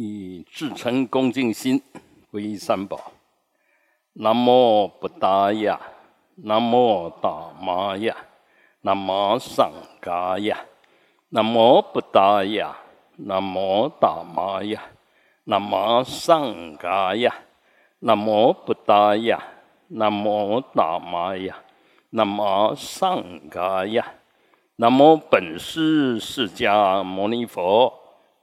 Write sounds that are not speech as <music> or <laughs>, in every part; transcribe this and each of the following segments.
以至诚恭敬心皈依三宝。南无布达雅，南无达玛雅，南无上伽雅，南无布达雅，南无达玛雅，南无上伽雅，南无布达雅，南无达玛雅，南无上伽雅，南无本师释迦牟尼佛。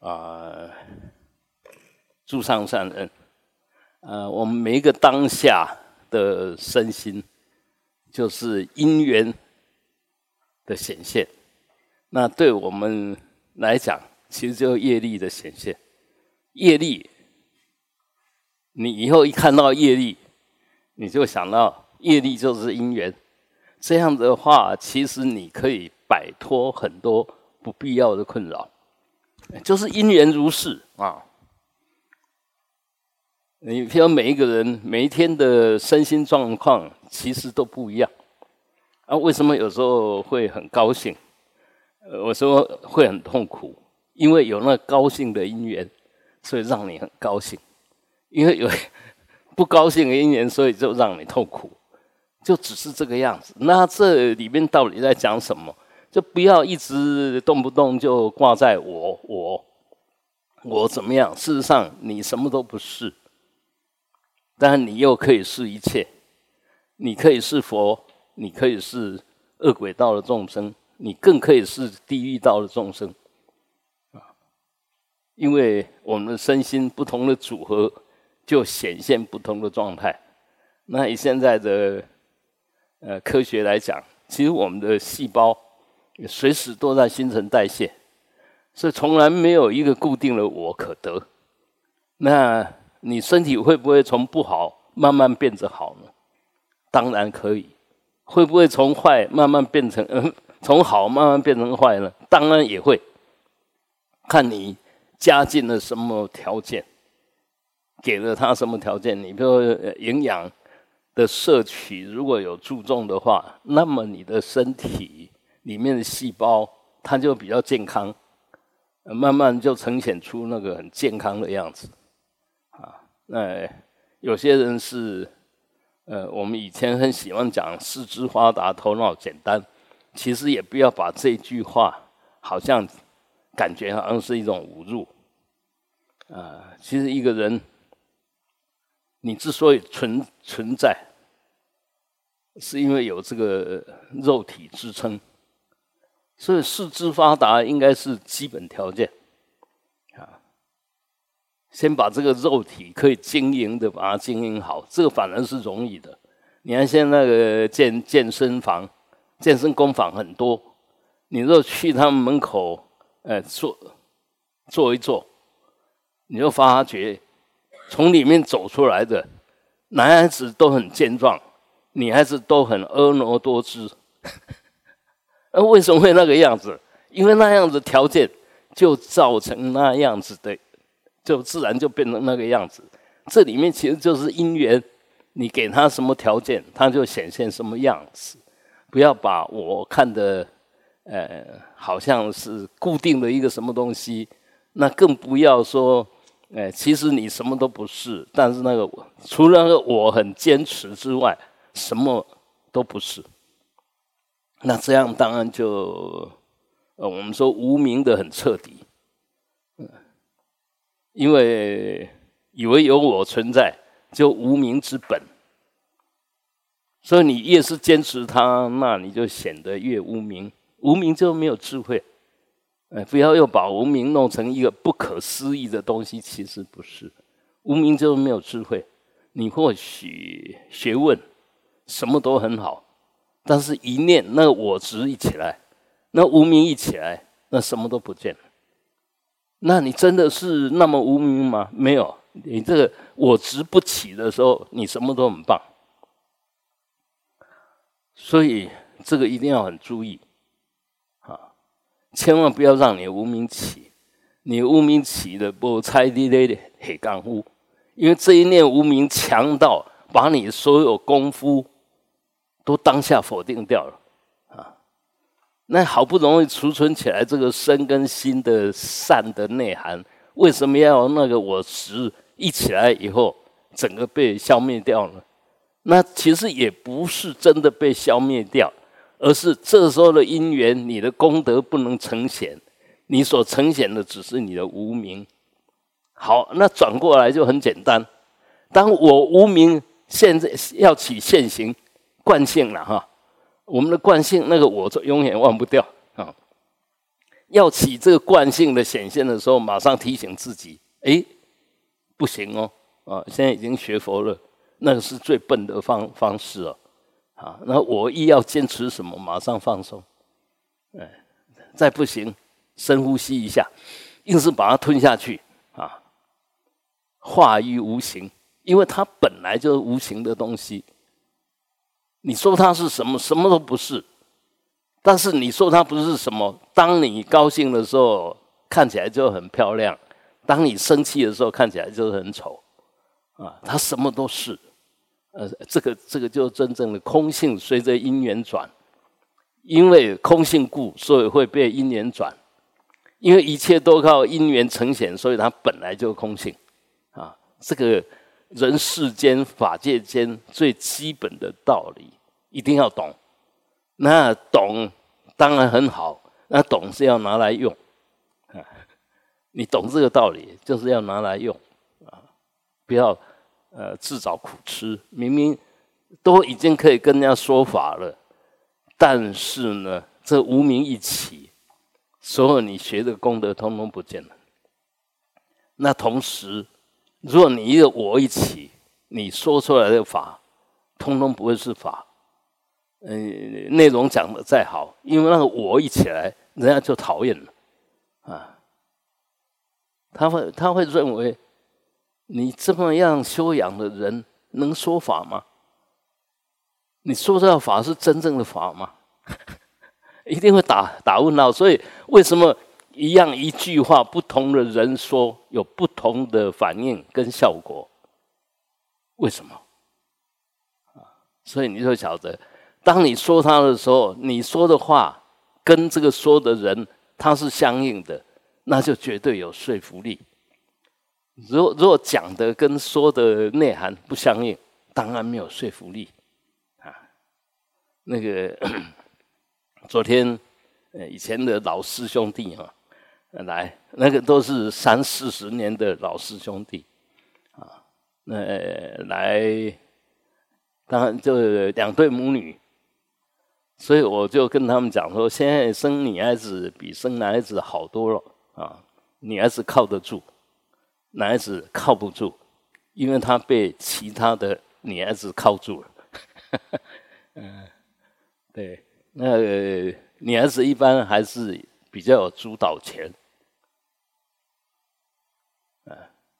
啊，诸上善人，呃，我们每一个当下的身心，就是因缘的显现。那对我们来讲，其实就是业力的显现。业力，你以后一看到业力，你就想到业力就是因缘。这样的话，其实你可以摆脱很多不必要的困扰。就是因缘如是啊！你譬如每一个人每一天的身心状况其实都不一样啊。为什么有时候会很高兴？呃，我说会很痛苦，因为有那高兴的因缘，所以让你很高兴；因为有 <laughs> 不高兴的因缘，所以就让你痛苦，就只是这个样子。那这里面到底在讲什么？就不要一直动不动就挂在我我我怎么样？事实上，你什么都不是，但你又可以是一切。你可以是佛，你可以是恶鬼道的众生，你更可以是地狱道的众生啊！因为我们的身心不同的组合，就显现不同的状态。那以现在的呃科学来讲，其实我们的细胞。随时都在新陈代谢，所以从来没有一个固定的我可得。那你身体会不会从不好慢慢变得好呢？当然可以。会不会从坏慢慢变成，从好慢慢变成坏呢？当然也会。看你加进了什么条件，给了他什么条件。你比如说营养的摄取如果有注重的话，那么你的身体。里面的细胞，它就比较健康，慢慢就呈现出那个很健康的样子，啊，那有些人是，呃，我们以前很喜欢讲四肢发达、头脑简单，其实也不要把这句话好像感觉好像是一种侮辱，啊，其实一个人，你之所以存存在，是因为有这个肉体支撑。所以四肢发达应该是基本条件，啊，先把这个肉体可以经营的把它经营好，这个反而是容易的。你看现在那个健健身房、健身工坊很多，你若去他们门口，呃，坐坐一坐，你就发觉从里面走出来的男孩子都很健壮，女孩子都很婀娜多姿。那为什么会那个样子？因为那样子条件就造成那样子的，就自然就变成那个样子。这里面其实就是因缘，你给他什么条件，他就显现什么样子。不要把我看的，呃，好像是固定的一个什么东西。那更不要说，呃，其实你什么都不是。但是那个除了那个我很坚持之外，什么都不是。那这样当然就，呃，我们说无名的很彻底，嗯，因为以为有我存在，就无名之本，所以你越是坚持它，那你就显得越无名，无名就没有智慧，哎，不要又把无名弄成一个不可思议的东西，其实不是，无名就没有智慧，你或许学问什么都很好。但是，一念那我执一起来，那无名一起来，那什么都不见。那你真的是那么无名吗？没有，你这个我执不起的时候，你什么都很棒。所以这个一定要很注意，啊，千万不要让你无名起，你无名起的不猜地的黑干乎，因为这一念无名强到把你所有功夫都当下否定掉了。啊那好不容易储存起来这个身跟心的善的内涵，为什么要那个我执一起来以后，整个被消灭掉呢？那其实也不是真的被消灭掉，而是这时候的因缘，你的功德不能呈现，你所呈现的只是你的无名。好，那转过来就很简单，当我无名现在要起现行惯性了哈。我们的惯性，那个我就永远忘不掉啊！要起这个惯性的显现的时候，马上提醒自己：哎，不行哦！啊，现在已经学佛了，那个是最笨的方方式哦！啊，那我一要坚持什么，马上放松，哎，再不行，深呼吸一下，硬是把它吞下去啊！化于无形，因为它本来就是无形的东西。你说它是什么？什么都不是。但是你说它不是什么？当你高兴的时候，看起来就很漂亮；当你生气的时候，看起来就很丑。啊，它什么都是。呃，这个这个就真正的空性，随着因缘转。因为空性故，所以会被因缘转。因为一切都靠因缘呈现，所以它本来就空性。啊，这个。人世间、法界间最基本的道理一定要懂，那懂当然很好，那懂是要拿来用！<laughs> 你懂这个道理，就是要拿来用啊！不要呃自找苦吃。明明都已经可以跟人家说法了，但是呢，这无名一起，所有你学的功德通通不见了。那同时。如果你一个我一起，你说出来的法，通通不会是法。嗯，内容讲的再好，因为那个我一起来，人家就讨厌了，啊，他会他会认为你这么样修养的人能说法吗？你说这法是真正的法吗？<laughs> 一定会打打问号。所以为什么？一样一句话，不同的人说有不同的反应跟效果，为什么？所以你就晓得，当你说他的时候，你说的话跟这个说的人他是相应的，那就绝对有说服力。如果如果讲的跟说的内涵不相应，当然没有说服力。啊，那个 <coughs> 昨天呃以前的老师兄弟啊。来，那个都是三四十年的老师兄弟，啊，那来，当然就两对母女，所以我就跟他们讲说，现在生女孩子比生男孩子好多了啊，女孩子靠得住，男孩子靠不住，因为他被其他的女孩子靠住了，<laughs> 嗯，对，那女孩子一般还是比较有主导权。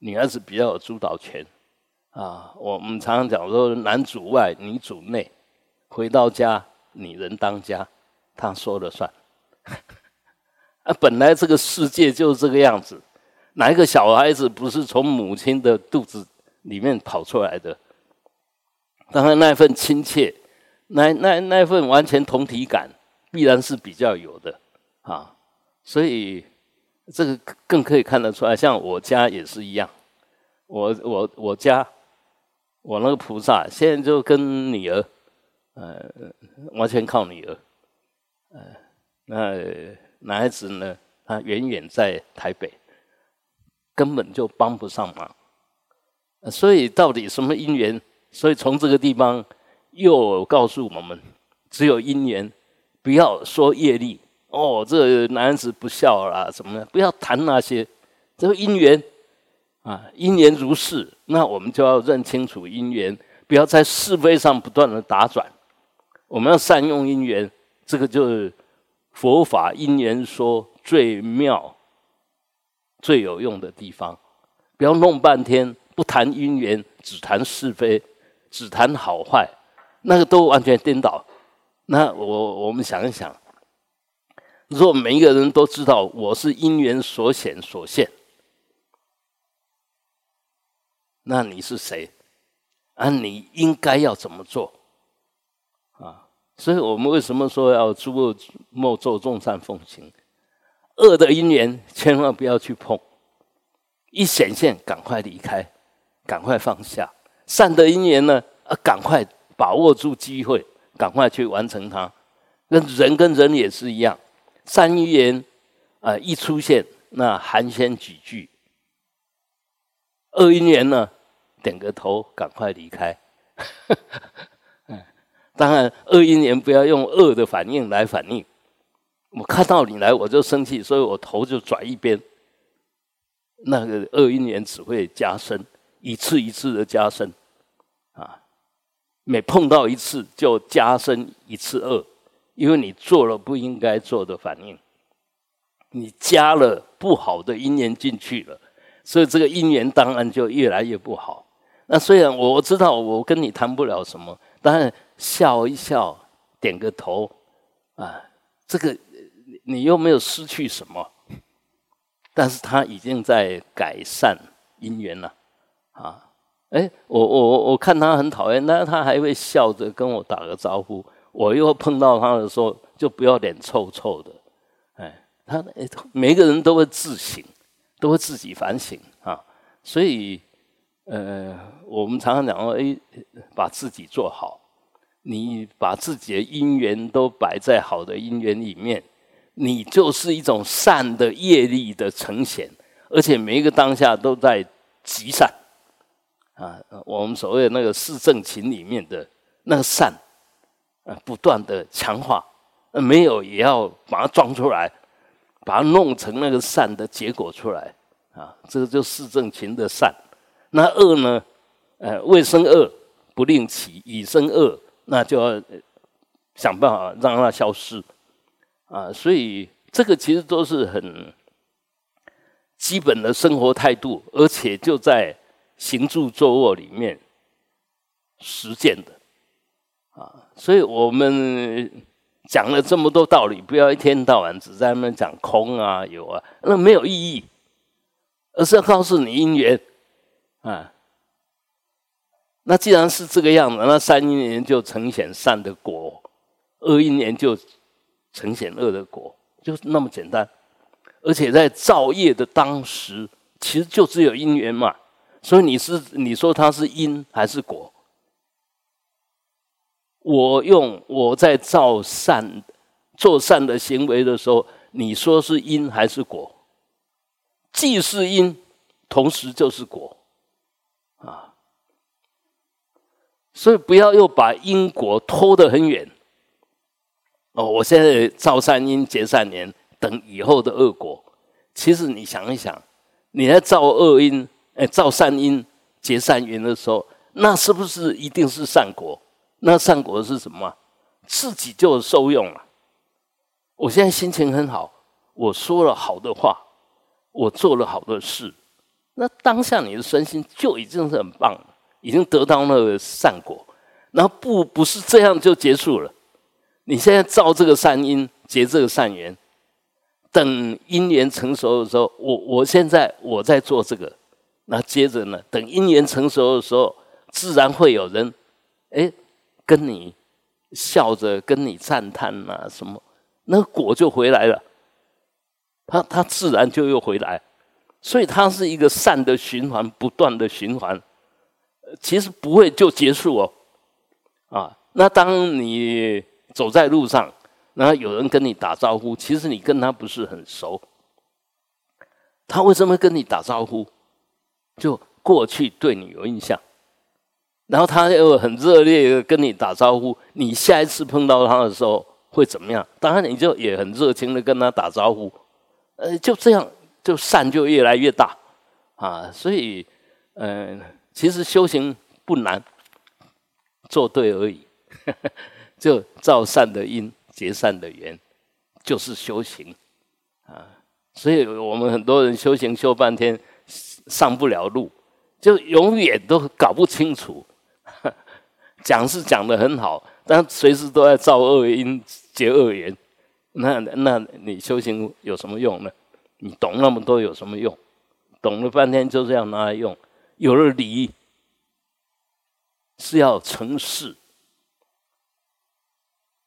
女孩子比较有主导权啊，我们常常讲说男主外女主内，回到家女人当家，她说了算。<laughs> 啊，本来这个世界就是这个样子，哪一个小孩子不是从母亲的肚子里面跑出来的？当然那份亲切，那那那份完全同体感，必然是比较有的啊，所以。这个更可以看得出来，像我家也是一样，我我我家，我那个菩萨现在就跟女儿，呃，完全靠女儿，呃，那男孩子呢，他远远在台北，根本就帮不上忙，所以到底什么因缘？所以从这个地方又告诉我们，只有因缘，不要说业力。哦，这男子不孝啦，什么的，不要谈那些，这个因缘啊，因缘如是，那我们就要认清楚因缘，不要在是非上不断的打转，我们要善用因缘，这个就是佛法因缘说最妙最有用的地方。不要弄半天，不谈因缘，只谈是非，只谈好坏，那个都完全颠倒。那我我们想一想，若每一个人都知道我是因缘所显所现，那你是谁？啊，你应该要怎么做？啊，所以我们为什么说要诸恶莫作，众善奉行？恶的因缘千万不要去碰，一显现赶快离开，赶快放下；善的因缘呢，啊，赶快把握住机会。赶快去完成它，跟人跟人也是一样，善因缘啊一出现，那寒暄几句；恶因缘呢，点个头，赶快离开。<laughs> 当然恶因缘不要用恶的反应来反应。我看到你来我就生气，所以我头就转一边。那个恶因缘只会加深，一次一次的加深。啊每碰到一次，就加深一次恶，因为你做了不应该做的反应，你加了不好的因缘进去了，所以这个因缘当然就越来越不好。那虽然我知道我跟你谈不了什么，当然笑一笑，点个头，啊，这个你又没有失去什么，但是他已经在改善因缘了，啊。哎，我我我我看他很讨厌，但他还会笑着跟我打个招呼。我又碰到他的时候，就不要脸臭臭的。哎，他每个人都会自省，都会自己反省啊。所以，呃，我们常常讲说，哎，把自己做好，你把自己的因缘都摆在好的因缘里面，你就是一种善的业力的呈现，而且每一个当下都在积善。啊，我们所谓的那个四正勤里面的那个善，啊，不断的强化，呃没有也要把它装出来，把它弄成那个善的结果出来，啊，这个就四正勤的善。那恶呢？呃，未生恶不令起，已生恶，那就要想办法让它消失。啊，所以这个其实都是很基本的生活态度，而且就在。行住坐卧里面实践的，所以我们讲了这么多道理，不要一天到晚只在那边讲空啊有啊，那没有意义，而是要告诉你因缘啊。那既然是这个样子，那善因缘就呈现善的果，恶因缘就呈现恶的果，就是那么简单。而且在造业的当时，其实就只有因缘嘛。所以你是你说它是因还是果？我用我在造善、做善的行为的时候，你说是因还是果？既是因，同时就是果，啊！所以不要又把因果拖得很远。哦，我现在造善因结善缘，等以后的恶果。其实你想一想，你在造恶因。哎，造善因结善缘的时候，那是不是一定是善果？那善果是什么？自己就受用了。我现在心情很好，我说了好的话，我做了好的事，那当下你的身心就已经是很棒了，已经得到那个善果。然后不不是这样就结束了。你现在造这个善因，结这个善缘，等因缘成熟的时候，我我现在我在做这个。那接着呢？等因缘成熟的时候，自然会有人，哎，跟你笑着跟你赞叹呐，什么，那个果就回来了。他他自然就又回来，所以它是一个善的循环，不断的循环，其实不会就结束哦。啊，那当你走在路上，然后有人跟你打招呼，其实你跟他不是很熟，他为什么跟你打招呼？就过去对你有印象，然后他又很热烈的跟你打招呼，你下一次碰到他的时候会怎么样？当然你就也很热情的跟他打招呼，呃，就这样就善就越来越大啊。所以，嗯，其实修行不难，做对而已，<laughs> 就造善的因结善的缘，就是修行啊。所以我们很多人修行修半天上不了路，就永远都搞不清楚。讲是讲的很好，但随时都在造恶因结恶缘，那那你修行有什么用呢？你懂那么多有什么用？懂了半天就这样拿来用，有了理是要成事，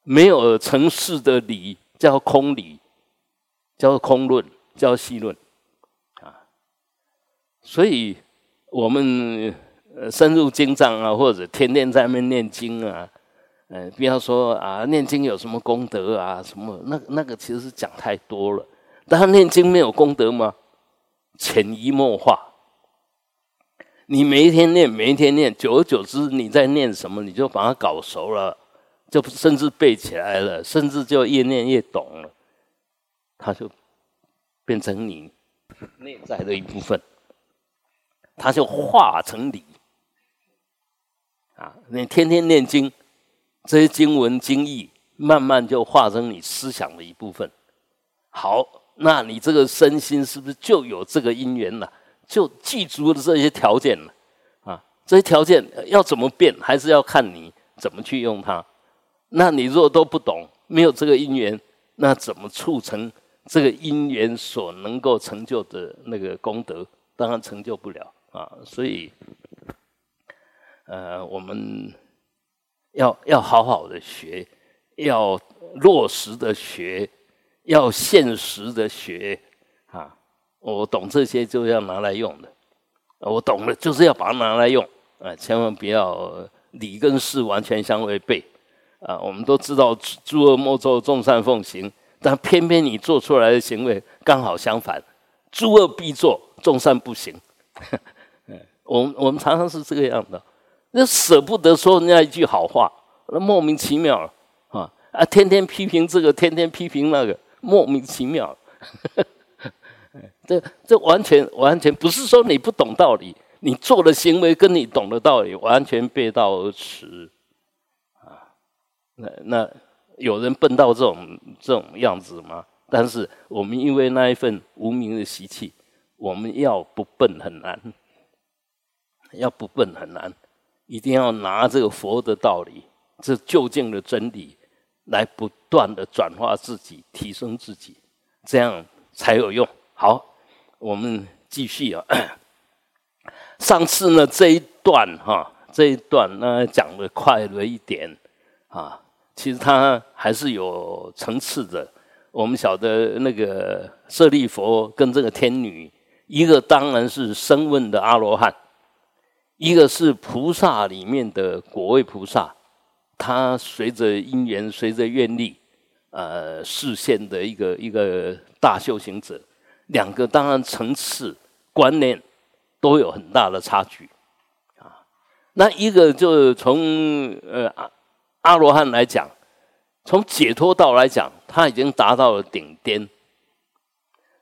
没有成事的理叫空理，叫空论，叫细论啊。所以我们呃深入经藏啊，或者天天在那边念经啊，嗯，不要说啊，念经有什么功德啊，什么那那个其实是讲太多了。但他念经没有功德吗？潜移默化，你每一天念，每一天念，久而久之，你在念什么，你就把它搞熟了，就甚至背起来了，甚至就越念越懂了，它就变成你内在的一部分，它就化成你。啊，你天天念经，这些经文经义，慢慢就化成你思想的一部分。好。那你这个身心是不是就有这个因缘了？就记足了这些条件了啊？这些条件要怎么变，还是要看你怎么去用它。那你若都不懂，没有这个因缘，那怎么促成这个因缘所能够成就的那个功德？当然成就不了啊。所以，呃，我们要要好好的学，要落实的学。要现实的学啊！我懂这些就要拿来用的，我懂了就是要把它拿来用啊！千万不要理跟事完全相违背啊！我们都知道诸恶莫作，众善奉行，但偏偏你做出来的行为刚好相反，诸恶必作，众善不行。<laughs> 嗯我们我们常常是这个样的，那舍不得说人家一句好话，那莫名其妙啊啊！天天批评这个，天天批评那个。莫名其妙，<laughs> 这这完全完全不是说你不懂道理，你做的行为跟你懂的道理完全背道而驰啊！那那有人笨到这种这种样子吗？但是我们因为那一份无名的习气，我们要不笨很难，要不笨很难，一定要拿这个佛的道理，这究竟的真理。来不断的转化自己，提升自己，这样才有用。好，我们继续啊。<coughs> 上次呢这一段哈，这一段呢讲的快了一点啊，其实它还是有层次的。我们晓得那个舍利佛跟这个天女，一个当然是声闻的阿罗汉，一个是菩萨里面的果位菩萨。他随着因缘，随着愿力，呃，视现的一个一个大修行者，两个当然层次观念都有很大的差距啊。那一个就是从呃阿阿罗汉来讲，从解脱道来讲，他已经达到了顶巅；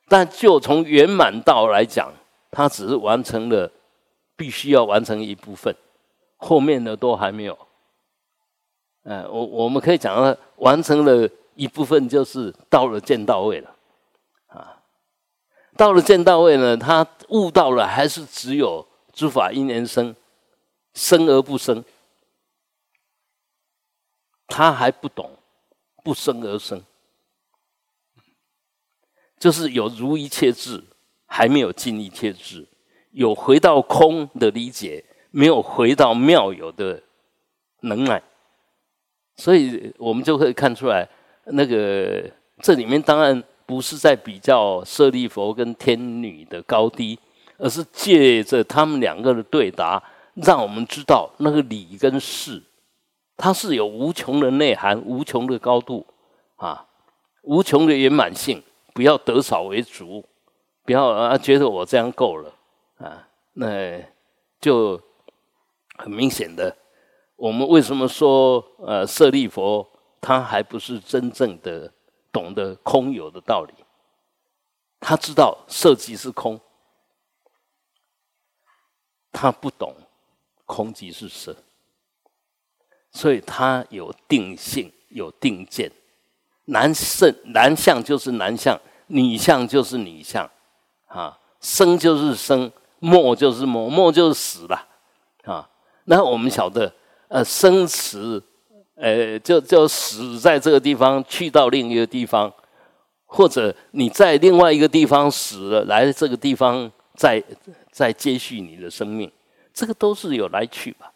但就从圆满道来讲，他只是完成了必须要完成一部分，后面的都还没有。嗯，我我们可以讲到完成了一部分，就是到了见到位了，啊，到了见到位呢，他悟到了，还是只有诸法因缘生，生而不生，他还不懂不生而生，就是有如一切智，还没有尽一切智，有回到空的理解，没有回到妙有的能耐。所以我们就可以看出来，那个这里面当然不是在比较舍利佛跟天女的高低，而是借着他们两个的对答，让我们知道那个理跟事，它是有无穷的内涵、无穷的高度啊，无穷的圆满性。不要得少为足，不要啊觉得我这样够了啊，那就很明显的。我们为什么说呃舍利佛他还不是真正的懂得空有的道理？他知道色即是空，他不懂空即是色，所以他有定性，有定见。男圣男相就是男相，女相就是女相，啊，生就是生，没就是没，没就是死了，啊，那我们晓得，呃，生死，呃，就就死在这个地方，去到另一个地方，或者你在另外一个地方死了，来这个地方再再接续你的生命，这个都是有来去吧，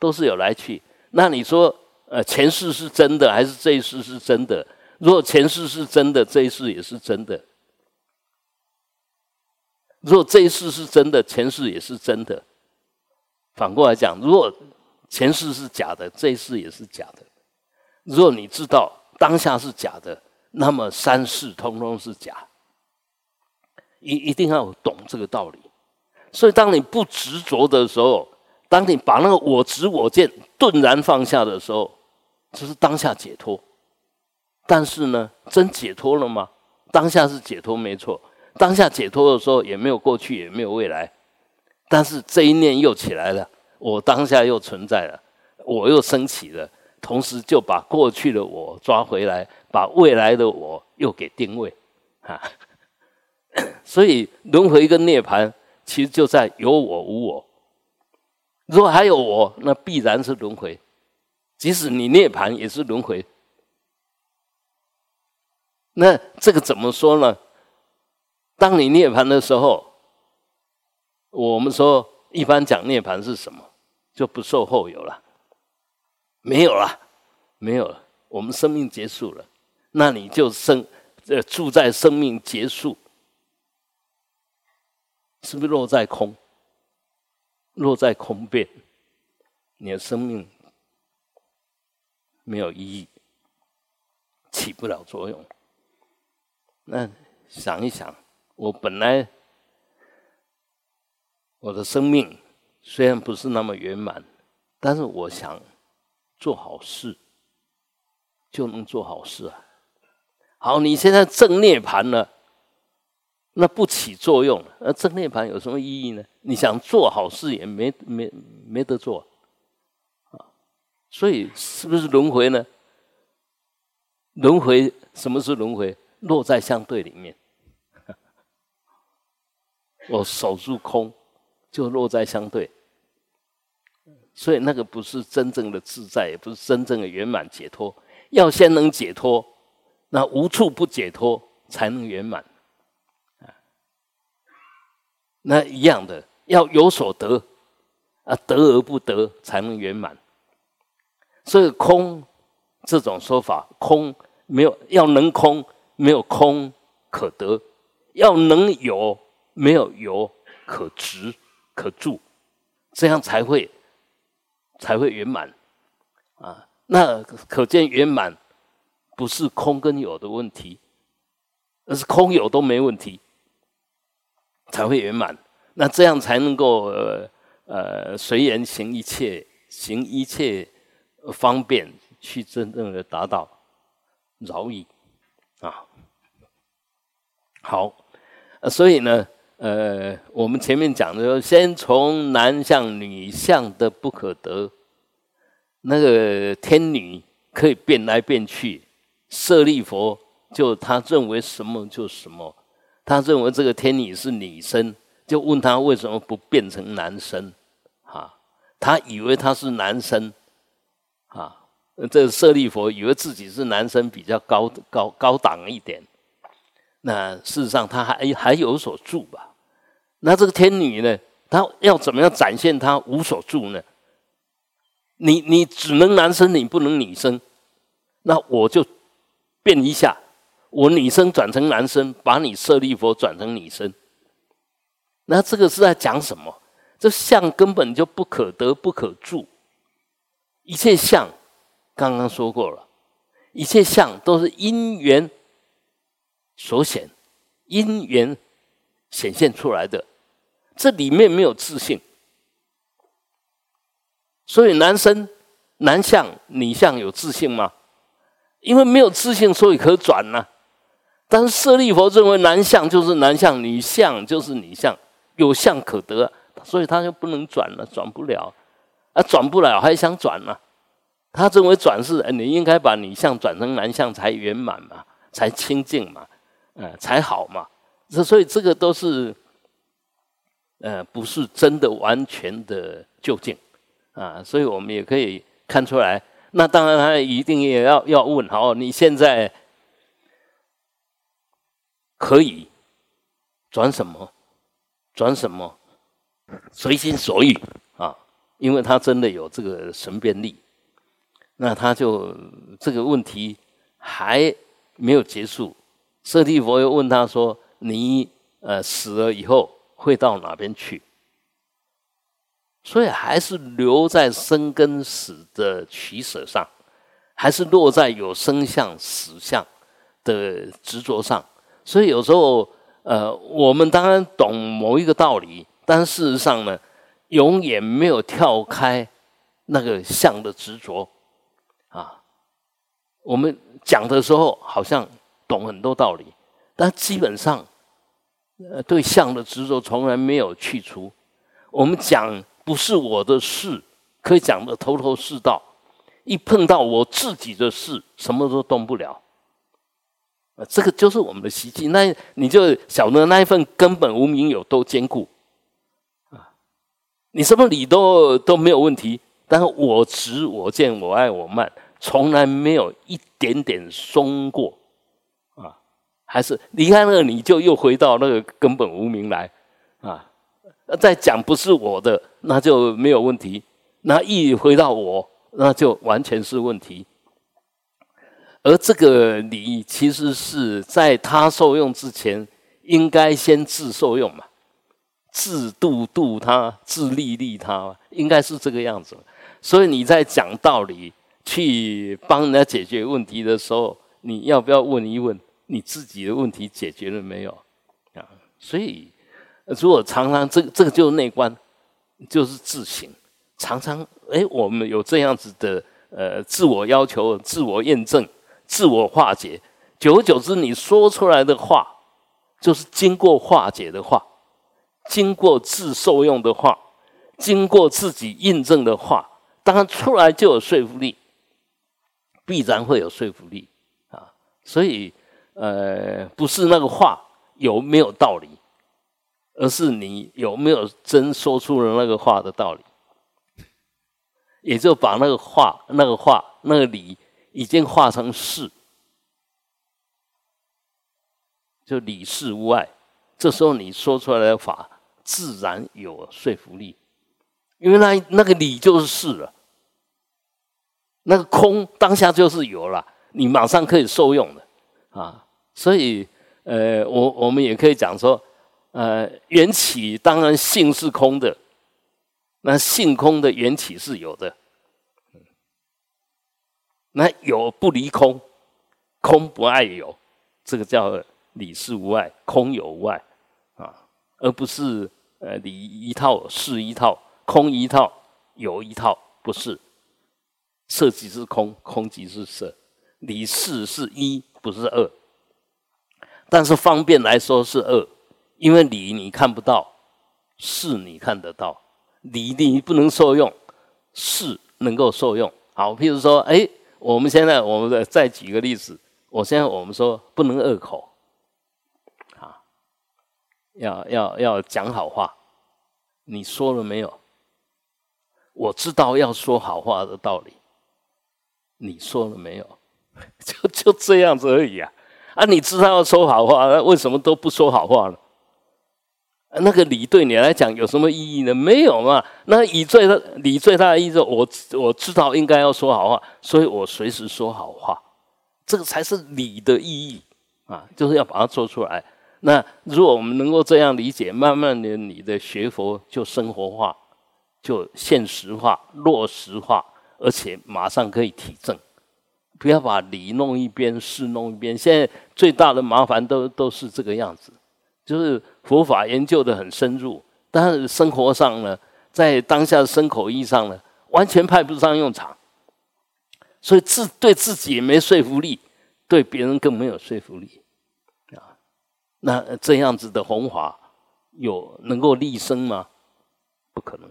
都是有来去。那你说，呃，前世是真的还是这一世是真的？如果前世是真的，这一世也是真的；如果这一世是真的，前世也是真的。反过来讲，如果前世是假的，这一世也是假的。如果你知道当下是假的，那么三世通通是假。一一定要懂这个道理。所以，当你不执着的时候，当你把那个我执我见顿然放下的时候，就是当下解脱。但是呢，真解脱了吗？当下是解脱没错，当下解脱的时候也没有过去，也没有未来。但是这一念又起来了，我当下又存在了，我又升起了，同时就把过去的我抓回来，把未来的我又给定位，啊。<coughs> 所以轮回跟涅槃其实就在有我无我。如果还有我，那必然是轮回。即使你涅槃，也是轮回。那这个怎么说呢？当你涅槃的时候，我们说一般讲涅槃是什么？就不受后有了，没有了，没有了，我们生命结束了，那你就生呃住在生命结束，是不是落在空？落在空变，你的生命没有意义，起不了作用。那想一想，我本来我的生命虽然不是那么圆满，但是我想做好事，就能做好事啊。好，你现在正涅盘了，那不起作用，那正涅盘有什么意义呢？你想做好事也没没没得做啊。所以是不是轮回呢？轮回什么是轮回？落在相对里面，我守住空，就落在相对，所以那个不是真正的自在，也不是真正的圆满解脱。要先能解脱，那无处不解脱，才能圆满。那一样的，要有所得，啊，得而不得，才能圆满。所以空这种说法，空没有要能空。没有空可得，要能有没有有可执可住，这样才会才会圆满啊！那可见圆满不是空跟有的问题，而是空有都没问题，才会圆满。那这样才能够呃呃随缘行一切，行一切方便，去真正的达到饶益。啊，好，所以呢，呃，我们前面讲的说，先从男相、女相的不可得，那个天女可以变来变去，舍利佛就他认为什么就什么，他认为这个天女是女生，就问他为什么不变成男生，啊，他以为他是男生，啊。这舍利佛以为自己是男生，比较高高高档一点。那事实上他还还有所住吧？那这个天女呢？她要怎么样展现她无所住呢？你你只能男生，你不能女生。那我就变一下，我女生转成男生，把你舍利佛转成女生。那这个是在讲什么？这相根本就不可得，不可住，一切相。刚刚说过了，一切相都是因缘所显，因缘显现出来的，这里面没有自信，所以男生男相女相有自信吗？因为没有自信，所以可转呢。但是舍利佛认为男相就是男相，女相就是女相，有相可得，所以他就不能转了，转不了，啊，转不了还想转呢？他认为转世，你应该把女相转成男相才圆满嘛，才清净嘛。呃，才好嘛。这所以这个都是，呃，不是真的完全的究竟啊。所以我们也可以看出来。那当然，他一定也要要问：好，你现在可以转什么？转什么？随心所欲啊！因为他真的有这个神变力。那他就这个问题还没有结束。舍利佛又问他说：“你呃死了以后会到哪边去？”所以还是留在生跟死的取舍上，还是落在有生相、死相的执着上。所以有时候，呃，我们当然懂某一个道理，但事实上呢，永远没有跳开那个相的执着啊。我们讲的时候好像懂很多道理，但基本上，呃，对相的执着从来没有去除。我们讲。不是我的事，可以讲的头头是道。一碰到我自己的事，什么都动不了。啊，这个就是我们的习气。那你就晓得那一份根本无名有多坚固啊！你什么理都都没有问题，但是我执、我见、我爱、我慢，从来没有一点点松过！还是离开那个，你就又回到那个根本无名来啊！再讲不是我的。那就没有问题。那一回到我，那就完全是问题。而这个理，其实是在他受用之前，应该先自受用嘛，自度度他，自利利他，应该是这个样子。所以你在讲道理，去帮人家解决问题的时候，你要不要问一问你自己的问题解决了没有？啊，所以如果常常这这个就是内观。就是自省，常常哎，我们有这样子的呃自我要求、自我验证、自我化解，久而久之，你说出来的话就是经过化解的话，经过自受用的话，经过自己印证的话，当然出来就有说服力，必然会有说服力啊。所以呃，不是那个话有没有道理。而是你有没有真说出了那个话的道理，也就把那个话、那个话、那个理已经化成事，就理事无碍。这时候你说出来的法自然有说服力，因为那那个理就是事了，那个空当下就是有了，你马上可以受用的啊。所以，呃，我我们也可以讲说。呃，缘起当然性是空的，那性空的缘起是有的，那有不离空，空不爱有，这个叫理事无碍，空有无碍啊，而不是呃理一套事一套，空一套有一套，不是，色即是空，空即是色，理事是一，不是二，但是方便来说是恶。因为理你看不到，事你看得到。理你不能受用，事能够受用。好，譬如说，哎，我们现在我们再再举个例子。我现在我们说不能恶口，啊，要要要讲好话。你说了没有？我知道要说好话的道理。你说了没有？<laughs> 就就这样子而已啊！啊，你知道要说好话，那为什么都不说好话呢？那个理对你来讲有什么意义呢？没有嘛。那以最大理最大的意义，我我知道应该要说好话，所以我随时说好话，这个才是理的意义啊！就是要把它做出来。那如果我们能够这样理解，慢慢的你的学佛就生活化，就现实化、落实化，而且马上可以体证。不要把理弄一边，事弄一边。现在最大的麻烦都都是这个样子。就是佛法研究的很深入，但是生活上呢，在当下的生口意义上呢，完全派不上用场，所以自对自己也没说服力，对别人更没有说服力啊。那这样子的弘法有能够立身吗？不可能，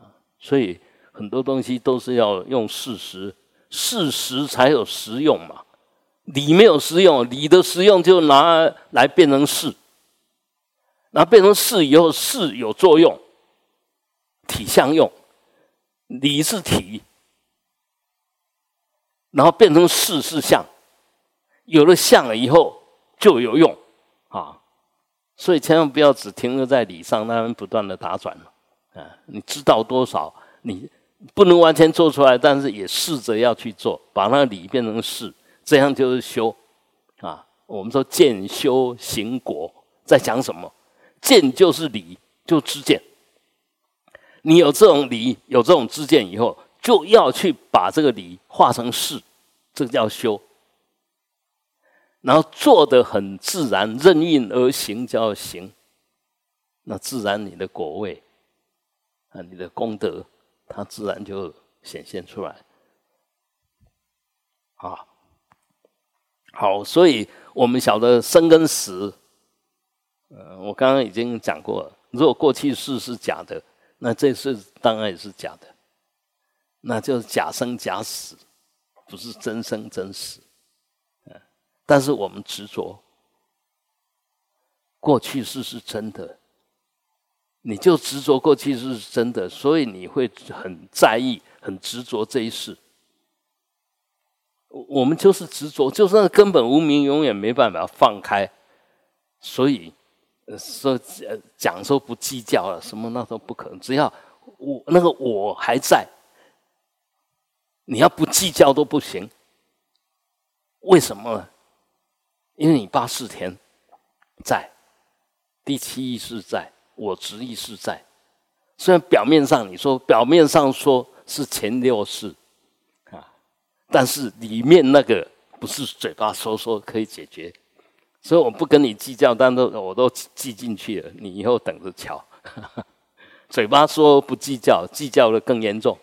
啊，所以很多东西都是要用事实，事实才有实用嘛。理没有实用，理的实用就拿来变成事，那变成事以后，事有作用，体相用，理是体，然后变成事是相，有了相了以后就有用啊，所以千万不要只停留在理上，那不断的打转了啊！你知道多少，你不能完全做出来，但是也试着要去做，把那个理变成事。这样就是修啊！我们说见修行果，在讲什么？见就是理，就知见。你有这种理，有这种知见以后，就要去把这个理化成事，这个叫修。然后做的很自然，任运而行，叫行。那自然你的果位啊，你的功德，它自然就显现出来啊。好，所以我们晓得生跟死，呃，我刚刚已经讲过了。如果过去式是假的，那这次当然也是假的，那就是假生假死，不是真生真死。但是我们执着过去式是真的，你就执着过去是真的，所以你会很在意、很执着这一世。我们就是执着，就是那根本无名，永远没办法放开。所以说讲说不计较了，什么那都不可能。只要我那个我还在，你要不计较都不行。为什么呢？因为你八四田在，第七意识在，我执意是在。虽然表面上你说表面上说是前六世。但是里面那个不是嘴巴说说可以解决，所以我不跟你计较，但都我都记进去了。你以后等着瞧。<laughs> 嘴巴说不计较，计较的更严重，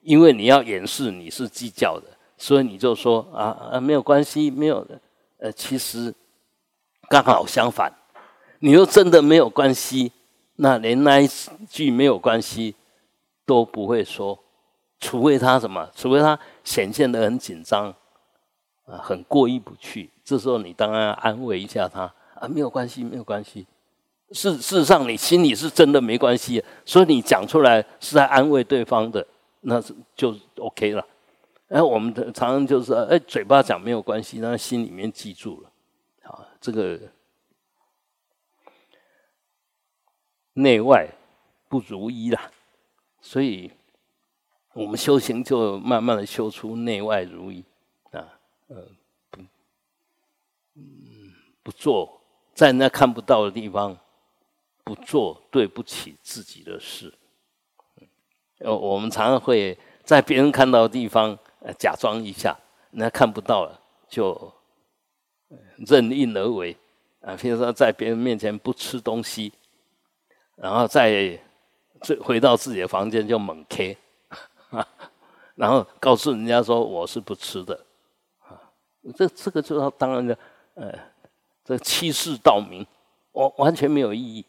因为你要掩饰你是计较的，所以你就说啊啊没有关系，没有的。呃，其实刚好相反，你又真的没有关系，那连那一句没有关系都不会说。除非他什么？除非他显现的很紧张，啊，很过意不去。这时候你当然安慰一下他啊，没有关系，没有关系。事事实上，你心里是真的没关系，所以你讲出来是在安慰对方的，那是就 OK 了。哎，我们的常常就是哎，嘴巴讲没有关系，但心里面记住了啊，这个内外不如一啦，所以。我们修行就慢慢的修出内外如一啊，呃，不，嗯，不做在那看不到的地方，不做对不起自己的事。呃，我们常常会在别人看到的地方，呃，假装一下，那看不到了就任意而为啊。比如说在别人面前不吃东西，然后再回回到自己的房间就猛 K。<laughs> 然后告诉人家说我是不吃的，啊，这这个就要当然的，呃，这欺世盗名，完完全没有意义。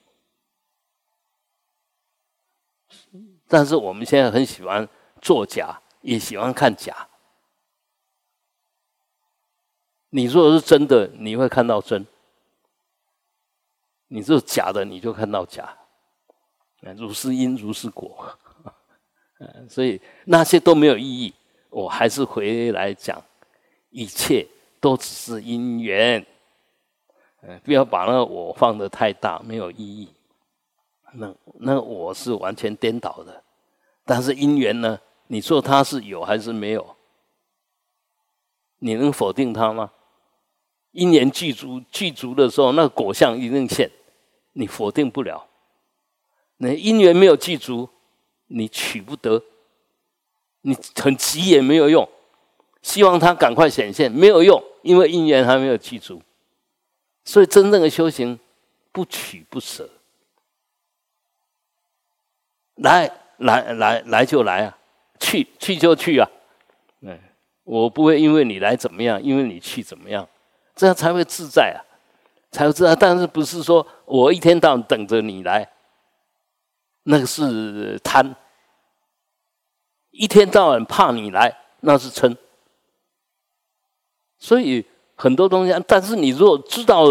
但是我们现在很喜欢作假，也喜欢看假。你如果是真的，你会看到真；你是假的，你就看到假。如是因，如是果。嗯，所以那些都没有意义。我还是回来讲，一切都只是因缘。嗯，不要把那个我放的太大，没有意义。那那我是完全颠倒的。但是因缘呢？你说它是有还是没有？你能否定它吗？因缘具足具足的时候，那果相一定现，你否定不了。那因缘没有具足。你取不得，你很急也没有用，希望它赶快显现没有用，因为因缘还没有记住。所以真正的修行，不取不舍，来来来来就来啊，去去就去啊，嗯，我不会因为你来怎么样，因为你去怎么样，这样才会自在啊，才会自在。但是不是说我一天到晚等着你来？那个是贪，一天到晚怕你来，那是嗔。所以很多东西。但是你如果知道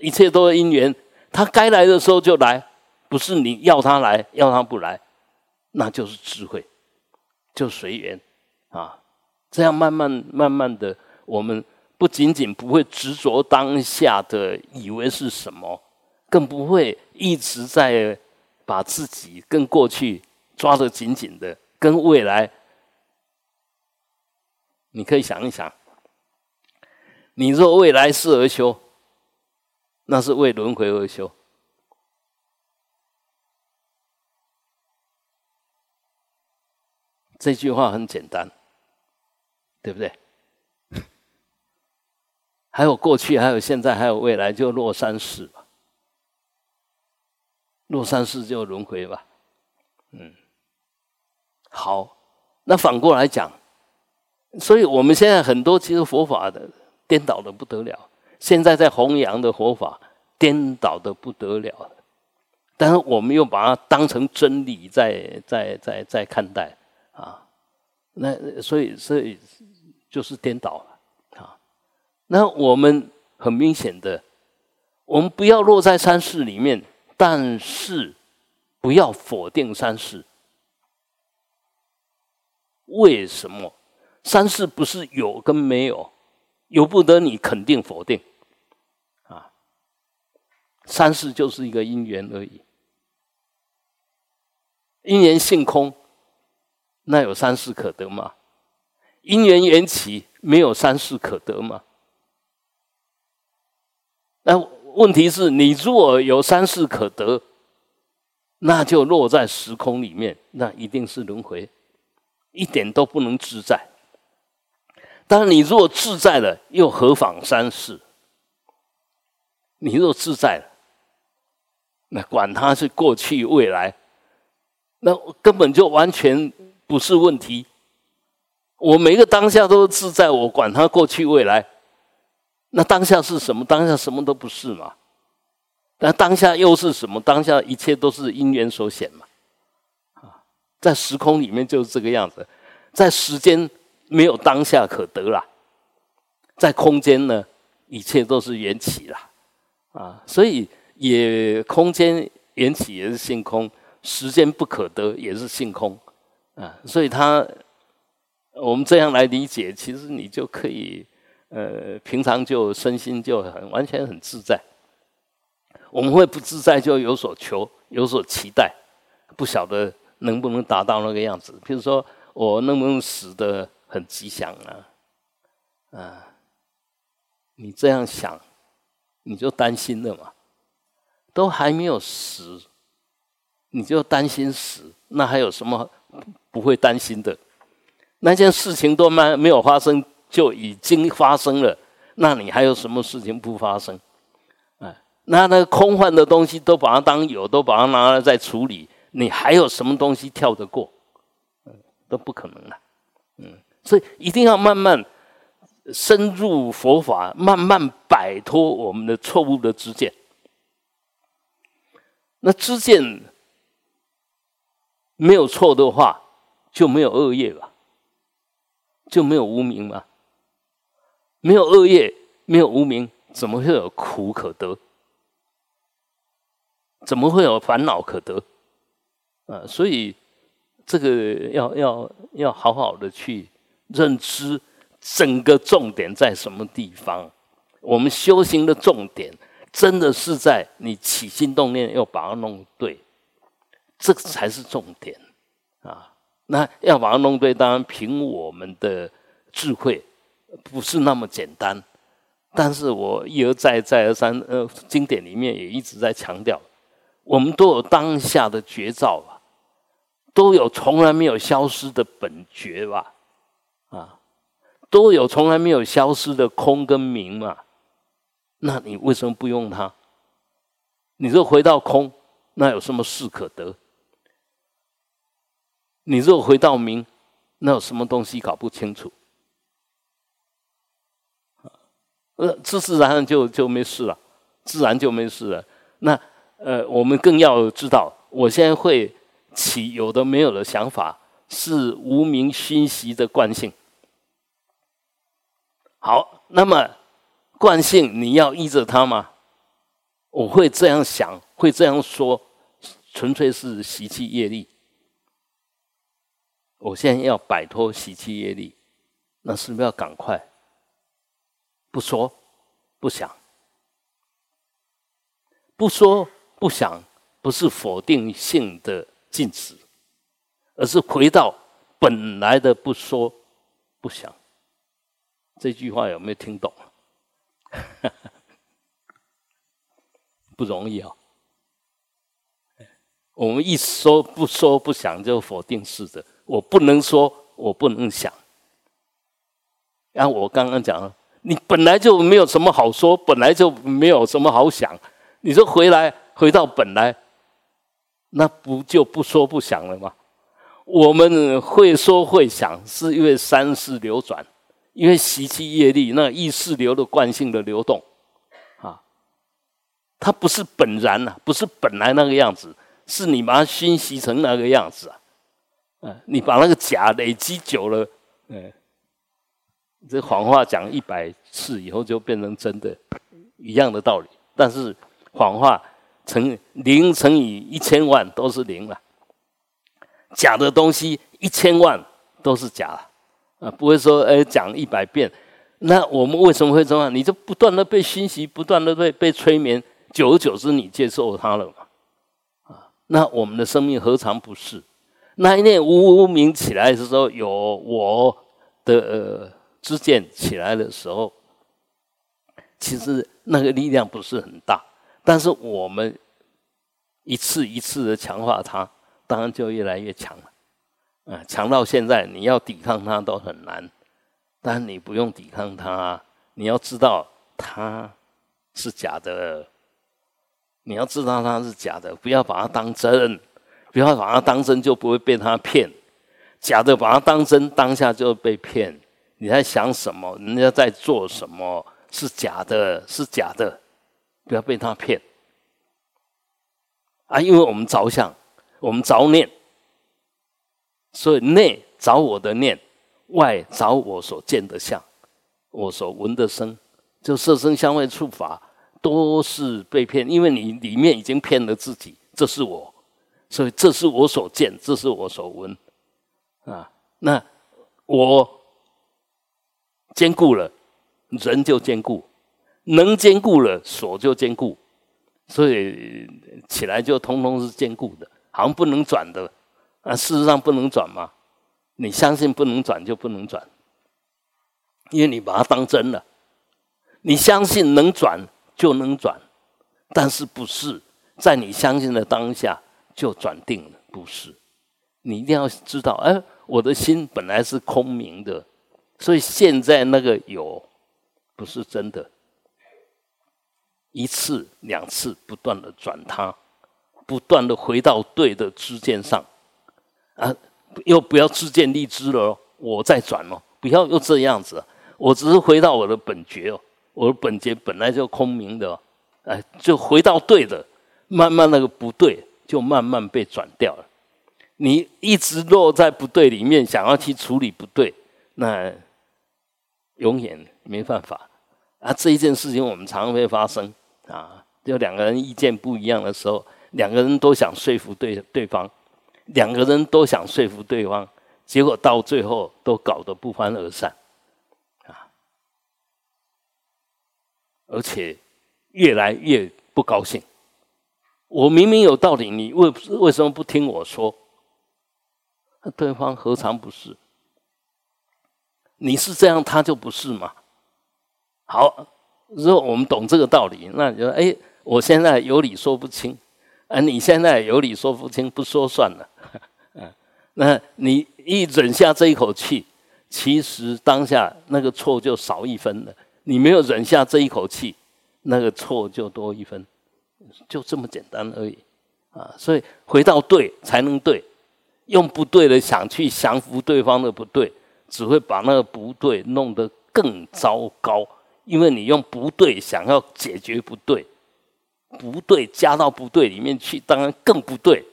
一切都是因缘，他该来的时候就来，不是你要他来，要他不来，那就是智慧，就随缘啊。这样慢慢慢慢的，我们不仅仅不会执着当下的以为是什么，更不会一直在把自己跟过去抓得紧紧的，跟未来。你可以想一想，你若为来世而修，那是为轮回而修。这句话很简单，对不对？<laughs> 还有过去，还有现在，还有未来，就落三世落三世就轮回吧。嗯，好，那反过来讲。所以，我们现在很多其实佛法的颠倒的不得了。现在在弘扬的佛法颠倒的不得了，但是我们又把它当成真理在在在在看待啊。那所以所以就是颠倒了啊。那我们很明显的，我们不要落在三世里面，但是不要否定三世。为什么？三世不是有跟没有，由不得你肯定否定，啊，三世就是一个因缘而已，因缘性空，那有三世可得吗？因缘缘起，没有三世可得吗？那问题是你若有三世可得，那就落在时空里面，那一定是轮回，一点都不能自在。当然，你若自在了，又何妨三世？你若自在了，那管他是过去未来，那根本就完全不是问题。我每个当下都是自在，我管他过去未来。那当下是什么？当下什么都不是嘛。那当下又是什么？当下一切都是因缘所显嘛。啊，在时空里面就是这个样子，在时间。没有当下可得啦，在空间呢，一切都是缘起啦，啊，所以也空间缘起也是性空，时间不可得也是性空，啊，所以他我们这样来理解，其实你就可以，呃，平常就身心就很完全很自在。我们会不自在，就有所求，有所期待，不晓得能不能达到那个样子。比如说，我能不能死的？很吉祥啊，啊！你这样想，你就担心了嘛？都还没有死，你就担心死，那还有什么不会担心的？那件事情都没没有发生，就已经发生了，那你还有什么事情不发生？哎，那那个空幻的东西都把它当有，都把它拿来再处理，你还有什么东西跳得过？都不可能了，嗯。所以一定要慢慢深入佛法，慢慢摆脱我们的错误的知见。那知见没有错的话，就没有恶业吧？就没有无名吗？没有恶业，没有无名，怎么会有苦可得？怎么会有烦恼可得？啊，所以这个要要要好好的去。认知整个重点在什么地方？我们修行的重点，真的是在你起心动念要把它弄对，这才是重点啊！那要把它弄对，当然凭我们的智慧不是那么简单。但是我一而再、再而三，呃，经典里面也一直在强调，我们都有当下的绝招啊，都有从来没有消失的本觉吧。啊，都有从来没有消失的空跟明嘛？那你为什么不用它？你若回到空，那有什么事可得？你若回到明，那有什么东西搞不清楚？呃，自自然然就就没事了，自然就没事了。那呃，我们更要知道，我现在会起有的没有的想法。是无名熏习的惯性。好，那么惯性你要依着它吗？我会这样想，会这样说，纯粹是习气业力。我现在要摆脱习气业力，那是不是要赶快？不说，不想，不说不想，不是否定性的禁止，而是回到本来的不说不想。这句话有没有听懂？<laughs> 不容易啊！我们一说不说不想，就否定式的。我不能说，我不能想。然后我刚刚讲了，你本来就没有什么好说，本来就没有什么好想。你说回来回到本来，那不就不说不想了吗？我们会说会想，是因为三世流转，因为习气业力，那意识流的惯性的流动，啊，它不是本然呐，不是本来那个样子，是你把它熏习成那个样子啊。你把那个假累积久了，嗯，这谎话讲一百次以后就变成真的，一样的道理。但是谎话乘零乘以一千万都是零了，假的东西一千万都是假啊，不会说哎讲一百遍。那我们为什么会这样？你就不断的被熏习，不断的被被催眠，久而久之你接受它了嘛？啊，那我们的生命何尝不是？那一念无名起来的时候，有我的呃知见起来的时候，其实那个力量不是很大，但是我们一次一次的强化它，当然就越来越强了。啊，强到现在你要抵抗它都很难，但你不用抵抗它，你要知道它是假的，你要知道它是假的，不要把它当真。不要把它当真，就不会被他骗。假的把它当真，当下就被骗。你在想什么？人家在做什么？是假的，是假的。不要被他骗。啊，因为我们着相，我们着念，所以内着我的念，外着我所见的相，我所闻的声，就色声香味触法，都是被骗。因为你里面已经骗了自己，这是我。所以这是我所见，这是我所闻，啊，那我坚固了，人就坚固，能坚固了，所就坚固，所以起来就通通是坚固的，好像不能转的，啊，事实上不能转吗？你相信不能转就不能转，因为你把它当真了，你相信能转就能转，但是不是在你相信的当下。就转定了，不是？你一定要知道，哎，我的心本来是空明的，所以现在那个有，不是真的。一次两次不断的转它，不断的回到对的支见上，啊，又不要自见立知了，我再转哦，不要又这样子，我只是回到我的本觉哦，我的本觉本来就空明的，哎，就回到对的，慢慢那个不对。就慢慢被转掉了。你一直落在不对里面，想要去处理不对，那永远没办法啊！这一件事情我们常常会发生啊，就两个人意见不一样的时候，两个人都想说服对对方，两个人都想说服对方，结果到最后都搞得不欢而散啊，而且越来越不高兴。我明明有道理，你为为什么不听我说？对方何尝不是？你是这样，他就不是嘛？好，如果我们懂这个道理，那就哎，我现在有理说不清，啊，你现在有理说不清，不说算了。嗯，<laughs> 那你一忍下这一口气，其实当下那个错就少一分了。你没有忍下这一口气，那个错就多一分。就这么简单而已，啊，所以回到对才能对，用不对的想去降服对方的不对，只会把那个不对弄得更糟糕。因为你用不对想要解决不对，不对加到不对里面去，当然更不对，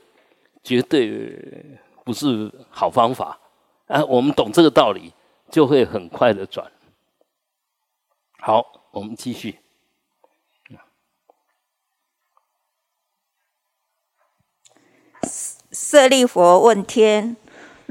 绝对不是好方法。啊，我们懂这个道理，就会很快的转。好，我们继续。舍利佛问天：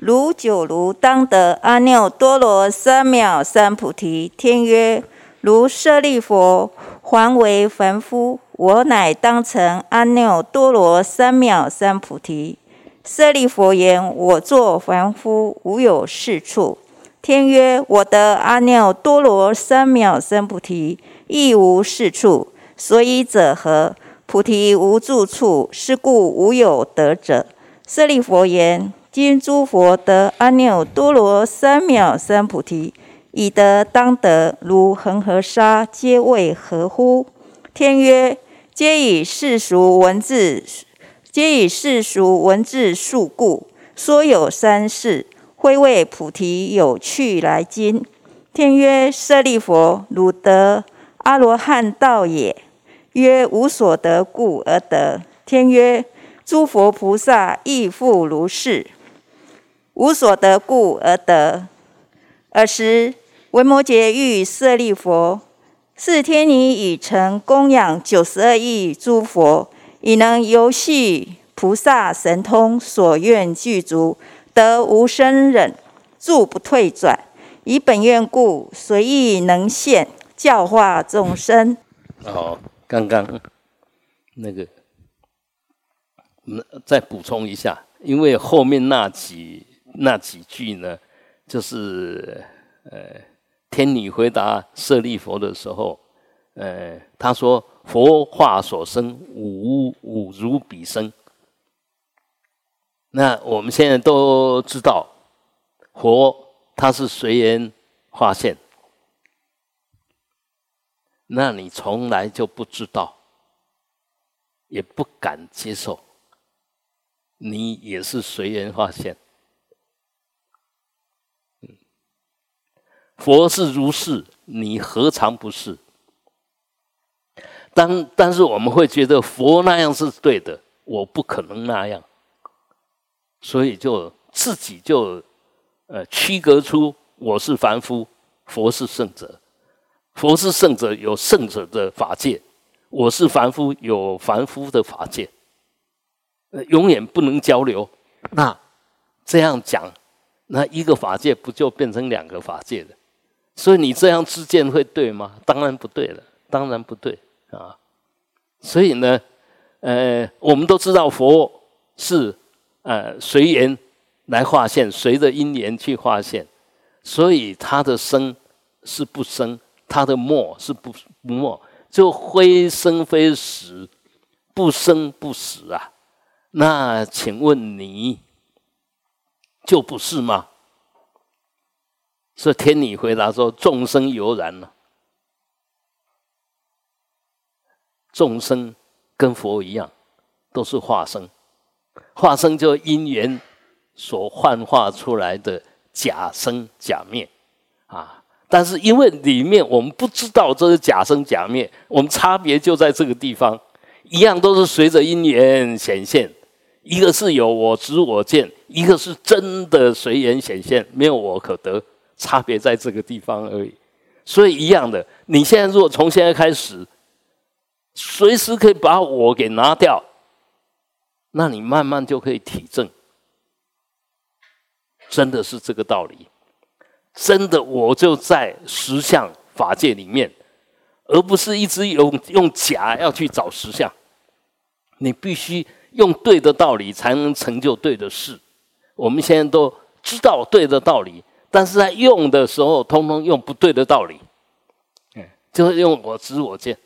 如九如当得阿耨多罗三藐三菩提？天曰：如舍利佛，还为凡夫，我乃当成阿耨多罗三藐三菩提。舍利佛言：我作凡夫，无有是处。天曰：我得阿耨多罗三藐三菩提，亦无是处。所以者何？菩提无住处，是故无有得者。舍利佛言：今诸佛得阿耨多罗三藐三菩提。以得当得，如恒河沙，皆为何乎？天曰：皆以世俗文字，皆以世俗文字述故，说有三世，会为菩提有趣来经。天曰：舍利弗，汝得阿罗汉道也。曰：无所得故而得。天曰：诸佛菩萨亦复如是，无所得故而得。尔时。文摩诘欲舍利佛，是天女已成供养九十二亿诸佛，已能游戏菩萨神通，所愿具足，得无生忍，住不退转，以本愿故，随意能现教化众生。哦，刚刚那个，再补充一下，因为后面那几那几句呢，就是呃。天女回答舍利佛的时候，呃，他说：“佛化所生，五五如彼生。”那我们现在都知道，佛他是随缘化现，那你从来就不知道，也不敢接受，你也是随缘化现。佛是如是，你何尝不是？但但是我们会觉得佛那样是对的，我不可能那样，所以就自己就呃区隔出我是凡夫，佛是圣者，佛是圣者有圣者的法界，我是凡夫有凡夫的法界，永远不能交流。那这样讲，那一个法界不就变成两个法界了？所以你这样自见会对吗？当然不对了，当然不对啊！所以呢，呃，我们都知道佛是呃随缘来化现，随着因缘去化现，所以他的生是不生，他的末是不不末，就非生非死，不生不死啊！那请问你就不是吗？是天女回答说：“众生犹然呢，众生跟佛一样，都是化生，化生就因缘所幻化出来的假生假灭啊。但是因为里面我们不知道这是假生假灭，我们差别就在这个地方，一样都是随着因缘显现，一个是有我执我见，一个是真的随缘显现，没有我可得。”差别在这个地方而已，所以一样的。你现在如果从现在开始，随时可以把我给拿掉，那你慢慢就可以体证，真的是这个道理。真的，我就在实相法界里面，而不是一直用用假要去找实相。你必须用对的道理，才能成就对的事。我们现在都知道对的道理。但是在用的时候，通通用不对的道理，嗯，就是用我知我见，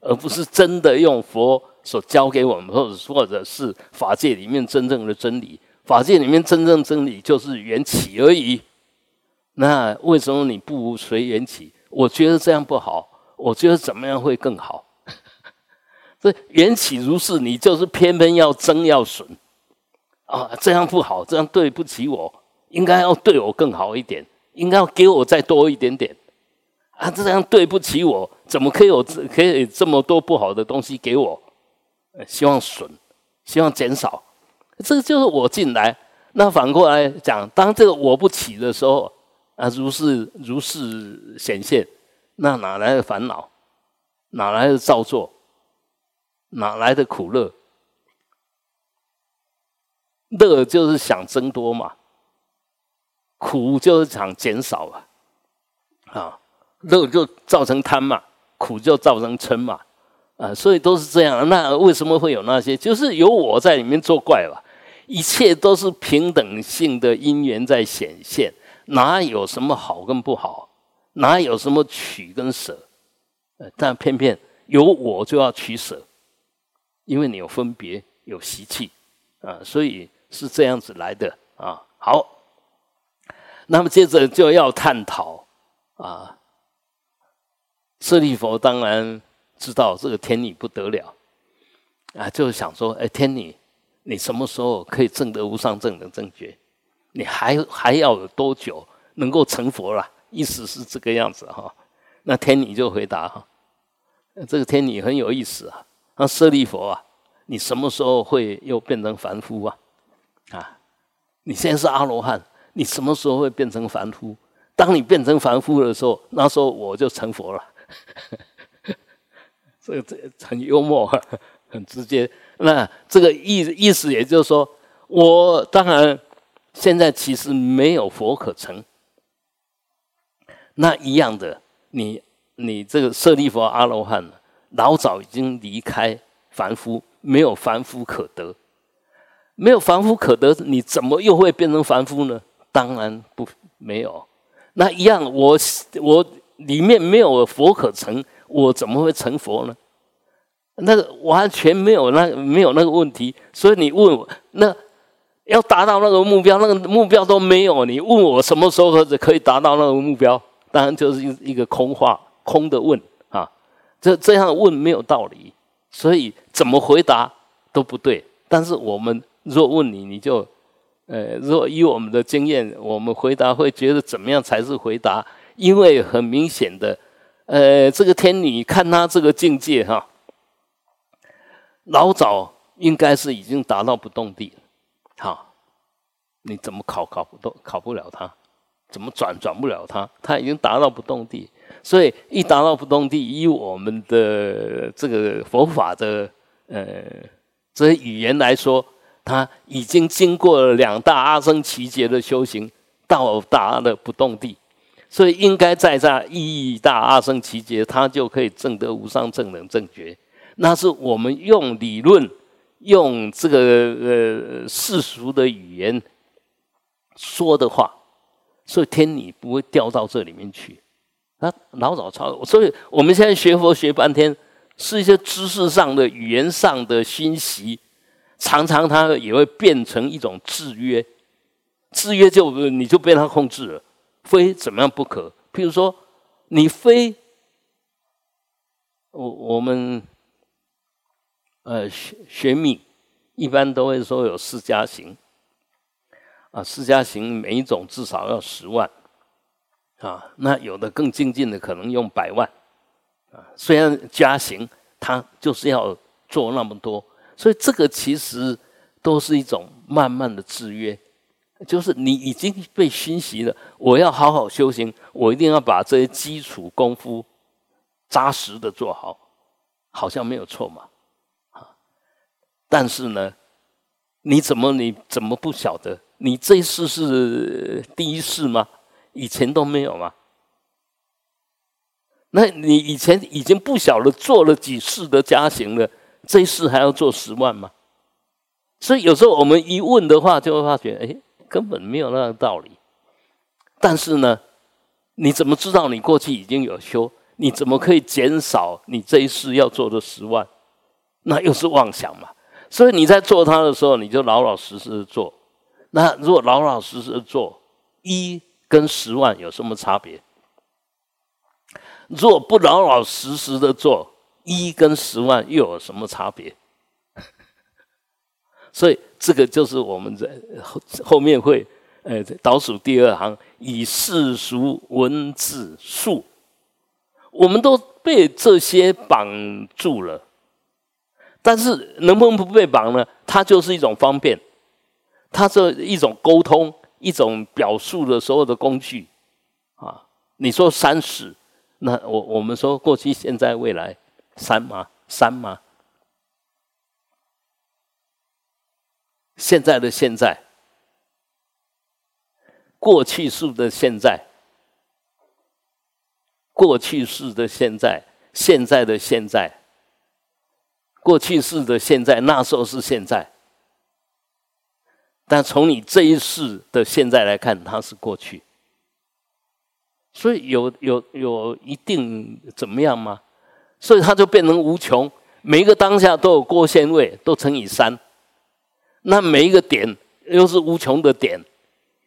而不是真的用佛所教给我们，或者或者是法界里面真正的真理。法界里面真正真理就是缘起而已。那为什么你不随缘起？我觉得这样不好，我觉得怎么样会更好？<laughs> 这缘起如是，你就是偏偏要争要损啊！这样不好，这样对不起我。应该要对我更好一点，应该要给我再多一点点啊！这样对不起我，怎么可以有可以这么多不好的东西给我？希望损，希望减少，这就是我进来。那反过来讲，当这个我不起的时候啊，如是如是显现，那哪来的烦恼哪来的造作？哪来的苦乐？乐就是想增多嘛，苦就是想减少啊。啊，乐就造成贪嘛，苦就造成嗔嘛，啊，所以都是这样。那为什么会有那些？就是有我在里面作怪吧。一切都是平等性的因缘在显现，哪有什么好跟不好？哪有什么取跟舍？但偏偏有我就要取舍，因为你有分别，有习气啊，所以是这样子来的啊。好，那么接着就要探讨啊，舍利佛当然知道这个天女不得了啊，就是想说，哎，天女。你什么时候可以证得无上正等正觉？你还还要有多久能够成佛了？意思是这个样子哈。那天女就回答哈，这个天女很有意思啊。那舍利佛啊，你什么时候会又变成凡夫啊？啊，你现在是阿罗汉，你什么时候会变成凡夫？当你变成凡夫的时候，那时候我就成佛了。<laughs> 这个这很幽默，很直接。那这个意意思，也就是说，我当然现在其实没有佛可成。那一样的，你你这个舍利弗阿罗汉，老早已经离开凡夫，没有凡夫可得，没有凡夫可得，你怎么又会变成凡夫呢？当然不没有。那一样，我我里面没有佛可成，我怎么会成佛呢？那个完全没有那没有那个问题，所以你问我那要达到那个目标，那个目标都没有。你问我什么时候可以达到那个目标？当然就是一一个空话，空的问啊。这这样问没有道理，所以怎么回答都不对。但是我们若问你，你就呃，若以我们的经验，我们回答会觉得怎么样才是回答？因为很明显的，呃，这个天女看他这个境界哈。老早应该是已经达到不动地了，好，你怎么考考不动，考不了他，怎么转转不了他，他已经达到不动地，所以一达到不动地，以我们的这个佛法的呃这些语言来说，他已经经过了两大阿僧祇劫的修行，到达了不动地，所以应该在这一大阿僧祇劫，他就可以证得无上正等正觉。那是我们用理论、用这个呃世俗的语言说的话，所以天理不会掉到这里面去。那老早超，所以我们现在学佛学半天，是一些知识上的、语言上的熏习，常常它也会变成一种制约，制约就你就被它控制了，非怎么样不可。譬如说，你非我我们。呃，学学密一般都会说有四加行，啊，四加行每一种至少要十万，啊，那有的更精进的可能用百万，啊，虽然加行它就是要做那么多，所以这个其实都是一种慢慢的制约，就是你已经被熏习了，我要好好修行，我一定要把这些基础功夫扎实的做好，好像没有错嘛。啊但是呢，你怎么你怎么不晓得？你这一世是第一世吗？以前都没有吗？那你以前已经不晓得做了几世的家行了，这一世还要做十万吗？所以有时候我们一问的话，就会发觉，哎，根本没有那个道理。但是呢，你怎么知道你过去已经有修？你怎么可以减少你这一世要做的十万？那又是妄想嘛？所以你在做它的时候，你就老老实实的做。那如果老老实实的做，一跟十万有什么差别？如果不老老实实的做，一跟十万又有什么差别？所以这个就是我们在后后面会，呃，倒数第二行以世俗文字数，我们都被这些绑住了。但是能不能不被绑呢？它就是一种方便，它是一种沟通，一种表述的所有的工具啊。你说三十，那我我们说过去、现在、未来，三吗？三吗？现在的现在，过去式的现在，过去式的现在，现在的现在，过去式的现在，那时候是现在。但从你这一世的现在来看，它是过去，所以有有有一定怎么样吗？所以它就变成无穷，每一个当下都有过线位，都乘以三。那每一个点又是无穷的点，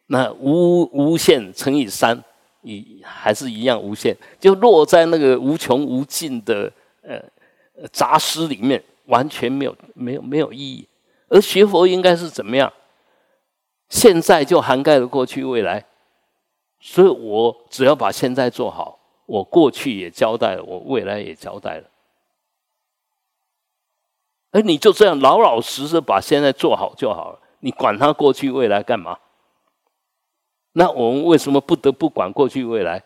那无无限乘以三，一还是一样无限，就落在那个无穷无尽的呃杂诗里面，完全没有没有没有意义。而学佛应该是怎么样？现在就涵盖了过去未来，所以我只要把现在做好，我过去也交代了，我未来也交代了。而你就这样老老实实把现在做好就好了，你管他过去未来干嘛？那我们为什么不得不管过去未来？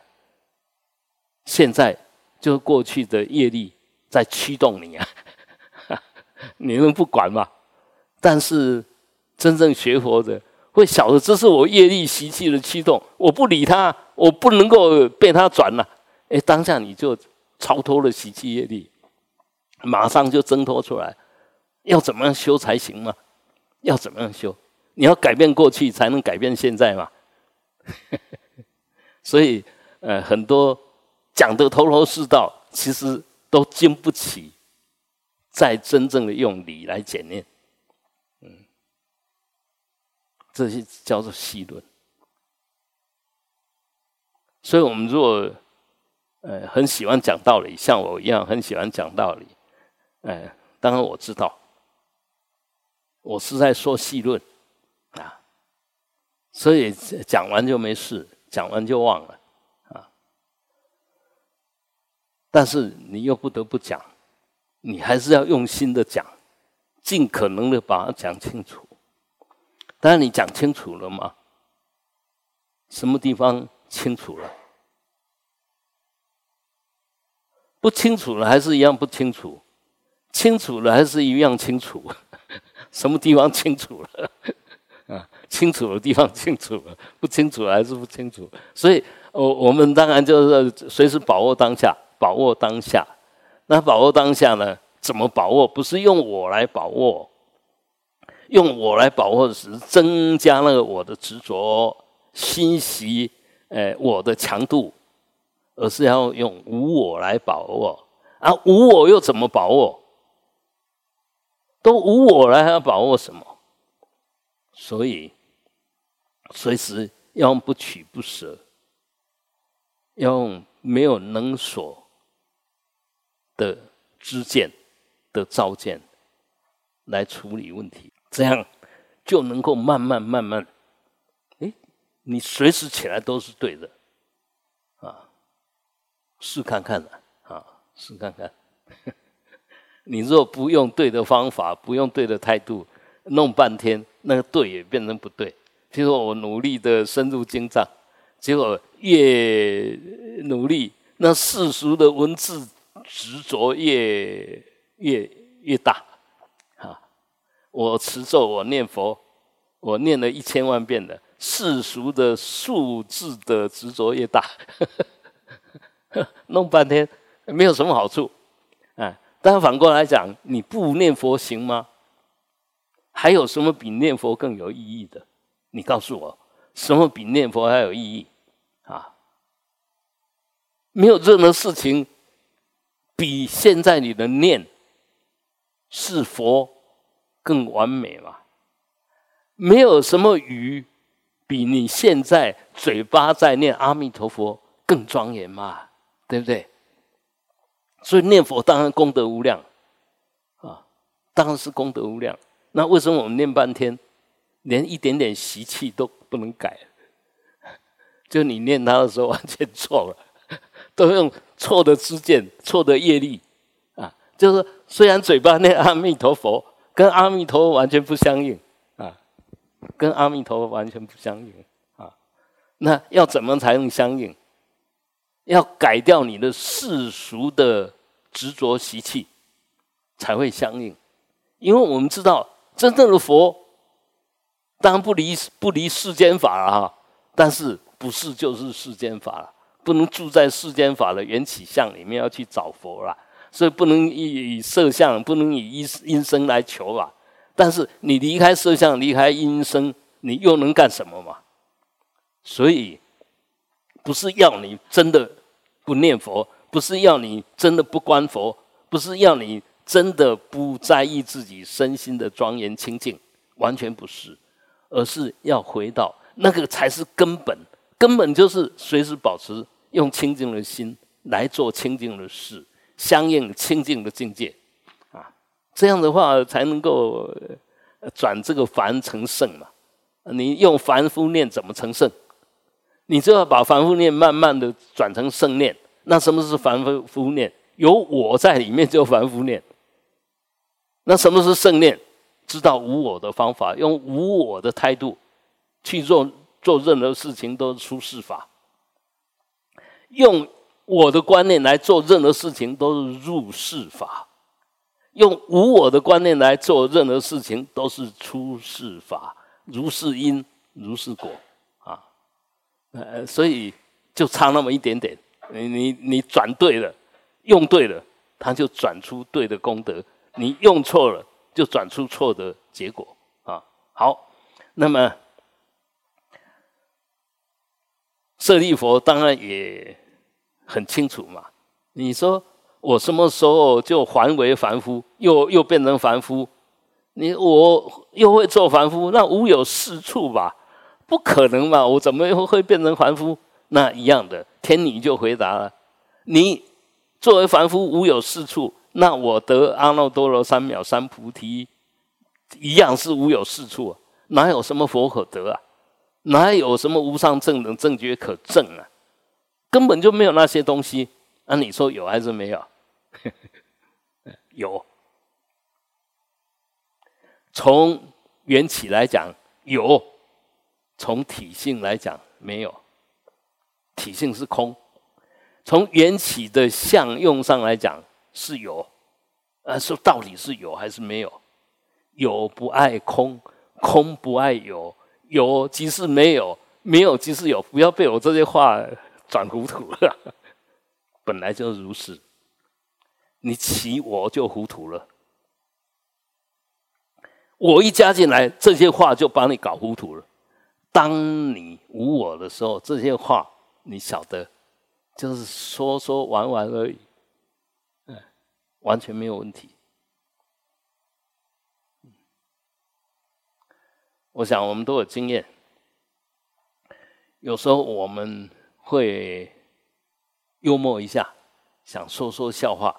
现在就是过去的业力在驱动你啊，<laughs> 你能不管吗？但是真正学佛的会晓得，这是我业力习气的驱动，我不理他，我不能够被他转了。哎，当下你就超脱了习气业力，马上就挣脱出来。要怎么样修才行嘛？要怎么样修？你要改变过去，才能改变现在嘛。<laughs> 所以，呃，很多讲的头头是道，其实都经不起再真正的用理来检验。嗯，这些叫做细论。所以我们如果呃很喜欢讲道理，像我一样很喜欢讲道理，哎，当然我知道。我是在说细论，啊，所以讲完就没事，讲完就忘了，啊。但是你又不得不讲，你还是要用心的讲，尽可能的把它讲清楚。但是你讲清楚了吗？什么地方清楚了？不清楚了，还是一样不清楚；清楚了，还是一样清楚。<laughs> 什么地方清楚了？<laughs> 啊，清楚的地方清楚了，不清楚还是不清楚。所以，我我们当然就是随时把握当下，把握当下。那把握当下呢？怎么把握？不是用我来把握，用我来把握是增加那个我的执着、欣喜，呃，我的强度，而是要用无我来把握。啊，无我又怎么把握？都无我了，还要把握什么？所以随时要用不取不舍，用没有能所的知见的照见来处理问题，这样就能够慢慢慢慢，哎，你随时起来都是对的，试看看的，啊，试看看。<laughs> 你若不用对的方法，不用对的态度，弄半天，那个对也变成不对。譬如说我努力的深入经藏，结果越努力，那世俗的文字执着越越越大。啊，我持咒，我念佛，我念了一千万遍的世俗的数字的执着越大，<laughs> 弄半天没有什么好处。但反过来讲，你不念佛行吗？还有什么比念佛更有意义的？你告诉我，什么比念佛还有意义？啊，没有任何事情比现在你的念是佛更完美嘛？没有什么语比你现在嘴巴在念阿弥陀佛更庄严嘛？对不对？所以念佛当然功德无量，啊，当然是功德无量。那为什么我们念半天，连一点点习气都不能改？就你念他的时候完全错了，<laughs> 都用错的知见、错的业力啊。就是虽然嘴巴念阿弥陀佛，跟阿弥陀佛完全不相应啊，跟阿弥陀佛完全不相应啊。那要怎么才能相应？要改掉你的世俗的执着习气，才会相应。因为我们知道，真正的佛，当然不离不离世间法了哈，但是不是就是世间法了？不能住在世间法的缘起相里面要去找佛了，所以不能以以色相，不能以音音声来求啊。但是你离开色相，离开音声，你又能干什么嘛？所以不是要你真的不念佛，不是要你真的不观佛，不是要你真的不在意自己身心的庄严清净，完全不是，而是要回到那个才是根本，根本就是随时保持用清净的心来做清净的事，相应清净的境界。啊这样的话才能够转这个凡成圣嘛？你用凡夫念怎么成圣？你就要把凡夫念慢慢的转成圣念。那什么是凡夫夫念？有我在里面就凡夫念。那什么是圣念？知道无我的方法，用无我的态度去做做任何事情都是出世法。用我的观念来做任何事情都是入世法。用无我的观念来做任何事情，都是出世法，如是因，如是果，呃，所以就差那么一点点，你你你转对了，用对了，它就转出对的功德；你用错了，就转出错的结果，啊，好，那么舍利佛当然也很清楚嘛，你说。我什么时候就还为凡夫，又又变成凡夫？你我又会做凡夫？那无有是处吧？不可能嘛！我怎么又会变成凡夫？那一样的，天女就回答了：你作为凡夫无有是处，那我得阿耨多罗三藐三菩提，一样是无有是处啊，哪有什么佛可得啊？哪有什么无上正等正觉可证啊？根本就没有那些东西。那你说有还是没有？<laughs> 有，从缘起来讲有，从体性来讲没有，体性是空。从缘起的相用上来讲是有，呃，说到底是有还是没有？有不爱空，空不爱有，有即是没有，没有即是有。不要被我这些话转糊涂了，<laughs> 本来就如是。你起我就糊涂了，我一加进来，这些话就把你搞糊涂了。当你无我的时候，这些话你晓得，就是说说玩玩而已，嗯，完全没有问题。我想我们都有经验，有时候我们会幽默一下，想说说笑话。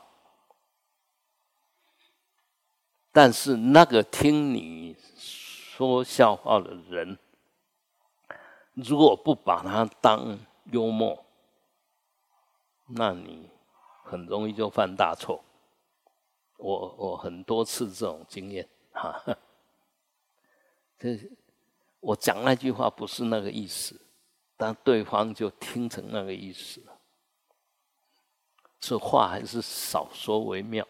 但是那个听你说笑话的人，如果不把它当幽默，那你很容易就犯大错。我我很多次这种经验哈，<laughs> 这我讲那句话不是那个意思，但对方就听成那个意思了。这话还是少说为妙。